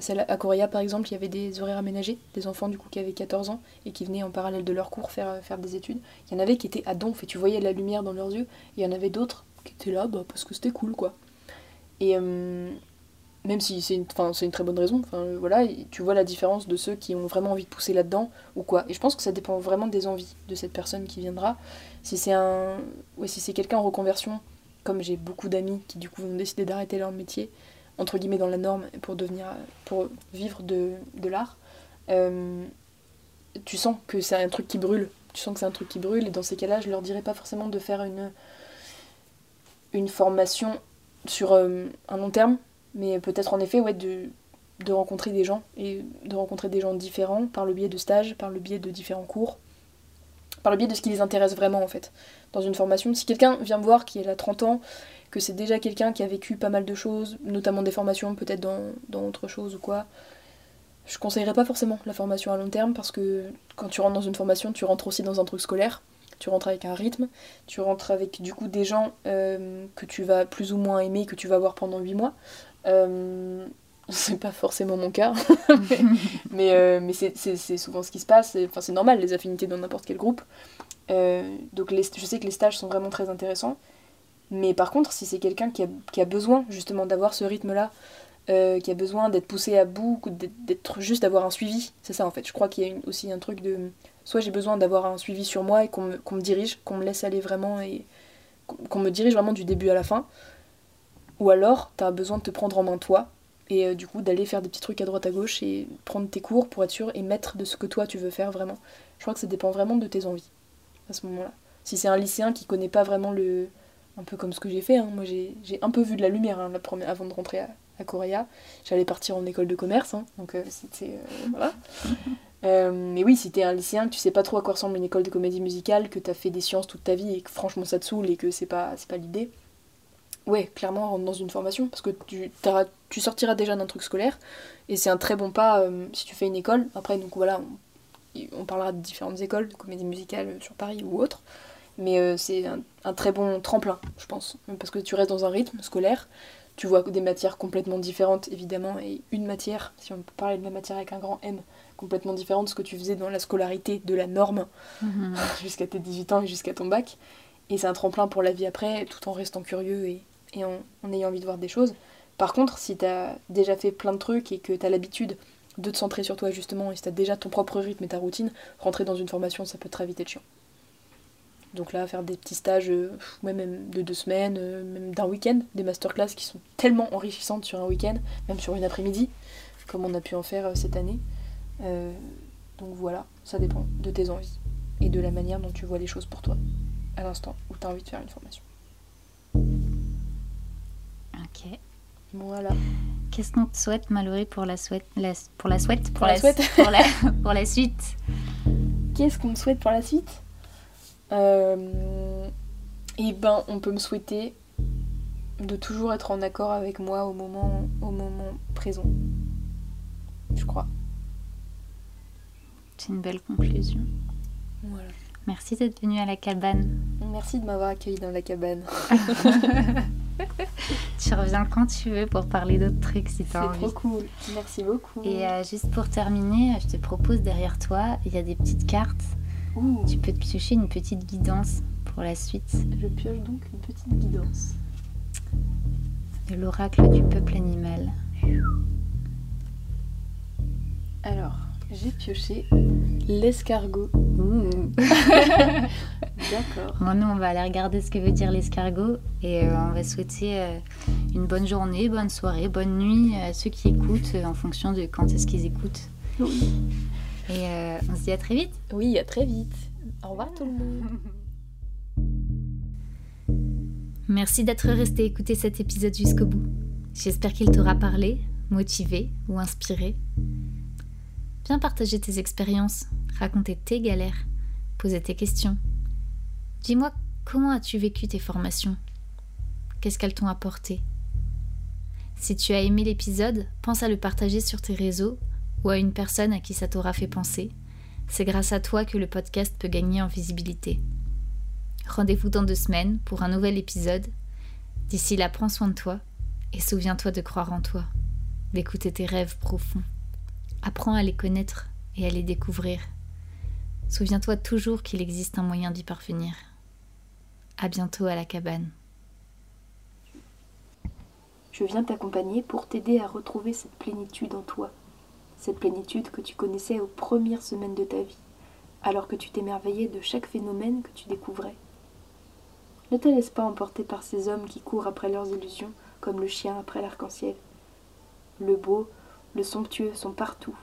celle à Coréa, par exemple, il y avait des horaires aménagés, des enfants du coup qui avaient 14 ans et qui venaient en parallèle de leur cours faire, faire des études. Il y en avait qui étaient à donf et tu voyais de la lumière dans leurs yeux. il y en avait d'autres qui étaient là bah, parce que c'était cool, quoi. Et euh, même si c'est une, une très bonne raison, voilà, tu vois la différence de ceux qui ont vraiment envie de pousser là-dedans ou quoi. Et je pense que ça dépend vraiment des envies de cette personne qui viendra. Si c'est un, ouais, si c'est quelqu'un en reconversion, comme j'ai beaucoup d'amis qui du coup vont décider d'arrêter leur métier entre guillemets dans la norme pour devenir, pour vivre de, de l'art, euh, tu sens que c'est un truc qui brûle. Tu sens que c'est un truc qui brûle et dans ces cas-là, je leur dirais pas forcément de faire une une formation sur euh, un long terme, mais peut-être en effet ouais, de, de rencontrer des gens et de rencontrer des gens différents par le biais de stages, par le biais de différents cours, par le biais de ce qui les intéresse vraiment en fait. Dans une formation, si quelqu'un vient me voir qui est a 30 ans, que c'est déjà quelqu'un qui a vécu pas mal de choses, notamment des formations peut-être dans, dans autre chose ou quoi, je conseillerais pas forcément la formation à long terme parce que quand tu rentres dans une formation, tu rentres aussi dans un truc scolaire tu rentres avec un rythme, tu rentres avec du coup des gens euh, que tu vas plus ou moins aimer, que tu vas voir pendant 8 mois. Euh, c'est pas forcément mon cas, mais, euh, mais c'est souvent ce qui se passe, enfin, c'est normal, les affinités dans n'importe quel groupe. donc les, je sais que les stages sont vraiment très intéressants, mais par contre, si c'est quelqu'un qui a, qui a, besoin justement d'avoir ce rythme-là, qui a besoin d'être poussé à bout, d'être juste d'avoir un suivi, c'est ça en fait. Je crois qu'il y a aussi un truc de soit j'ai besoin d'avoir un suivi sur moi et qu'on me, dirige, qu'on me laisse aller vraiment et qu'on me dirige vraiment du début à la fin. Ou alors, tu as besoin de te prendre en main toi et euh, du coup d'aller faire des petits trucs à droite à gauche et prendre tes cours pour être sûr et mettre de ce que toi tu veux faire vraiment. Je crois que ça dépend vraiment de tes envies à ce moment-là. Si c'est un lycéen qui connaît pas vraiment le. un peu comme ce que j'ai fait, hein. moi j'ai un peu vu de la lumière hein, avant de rentrer à, à Coréa. J'allais partir en école de commerce, hein. donc euh, c'était. Euh, voilà. Euh, mais oui, si t'es un lycéen, que tu sais pas trop à quoi ressemble une école de comédie musicale, que t'as fait des sciences toute ta vie et que franchement ça te saoule et que c'est pas, pas l'idée, ouais, clairement rentre dans une formation parce que tu, sortiras déjà d'un truc scolaire et c'est un très bon pas si tu fais une école. Après, donc voilà, on, parlera de différentes écoles de comédie musicale sur Paris ou autre, mais c'est un, très bon tremplin, je pense, parce que tu restes dans un rythme scolaire. Tu vois des matières complètement différentes évidemment et une matière, si on peut parler de la matière avec un grand M, complètement différent de ce que tu faisais dans la scolarité de la norme Mhm. jusqu'à tes 18 ans et jusqu'à ton bac. Et c'est un tremplin pour la vie après, tout en restant curieux et, et en, en ayant envie de voir des choses. Par contre, si t'as déjà fait plein de trucs et que t'as l'habitude de te centrer sur toi justement, et si t'as déjà ton propre rythme et ta routine, rentrer dans une formation, ça peut très vite être chiant. Donc là, faire des petits stages, euh, ouais, même de deux semaines, euh, même d'un week-end, des masterclass qui sont tellement enrichissantes sur un week-end, même sur une après-midi, comme on a pu en faire euh, cette année. Euh, donc voilà, ça dépend de tes envies et de la manière dont tu vois les choses pour toi à l'instant où tu as envie de faire une formation. Ok. Voilà. Qu'est-ce qu'on te souhaite, Mallory, pour la souhaite, la- pour la souhaite, Pour la souhaite. pour la, pour la suite? Qu'est-ce qu'on me souhaite pour la suite? Euh, Eh ben, on peut me souhaiter de toujours être en accord avec moi au moment, au moment présent. Je crois. C'est une belle conclusion. Voilà. Merci d'être venu à la cabane. Merci de m'avoir accueilli dans la cabane. Tu reviens quand tu veux pour parler d'autres trucs si tu C'est envie. trop cool. Merci beaucoup. Et euh, juste pour terminer, je te propose derrière toi, il y a des petites cartes. Ouh, Tu peux te piocher une petite guidance pour la suite je pioche donc une petite guidance. de l'oracle du peuple animal. Alors, j'ai pioché l'escargot. D'accord. Bon, nous, on va aller regarder ce que veut dire l'escargot et euh, on va souhaiter euh, une bonne journée, bonne soirée, bonne nuit à ceux qui écoutent euh, en fonction de quand est-ce qu'ils écoutent. Oui. Et euh, on se dit à très vite. Oui, à très vite. Au revoir tout le monde. Merci d'être resté écouter cet épisode jusqu'au bout. J'espère qu'il t'aura parlé, motivé ou inspiré. Viens partager tes expériences, raconter tes galères, poser tes questions. Dis-moi comment as-tu vécu tes formations? Qu'est-ce qu'elles t'ont apporté? Si tu as aimé l'épisode, pense à le partager sur tes réseaux ou à une personne à qui ça t'aura fait penser. C'est grâce à toi que le podcast peut gagner en visibilité. Rendez-vous dans deux semaines pour un nouvel épisode. D'ici là, prends soin de toi et souviens-toi de croire en toi, d'écouter tes rêves profonds. Apprends à les connaître et à les découvrir. Souviens-toi toujours qu'il existe un moyen d'y parvenir. À bientôt à la cabane. Je viens t'accompagner pour t'aider à retrouver cette plénitude en toi. Cette plénitude que tu connaissais aux premières semaines de ta vie, alors que tu t'émerveillais de chaque phénomène que tu découvrais. Ne te laisse pas emporter par ces hommes qui courent après leurs illusions comme le chien après l'arc-en-ciel. Le beau, le somptueux sont partout.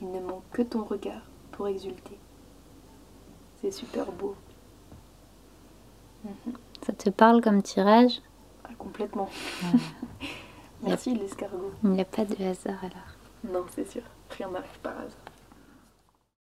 Il ne manque que ton regard pour exulter. C'est super beau. Mhm. Ça te parle comme tirage? Ah, complètement. Merci l'escargot. Il n'y a pas de hasard alors. Non, c'est sûr. Rien n'arrive par hasard.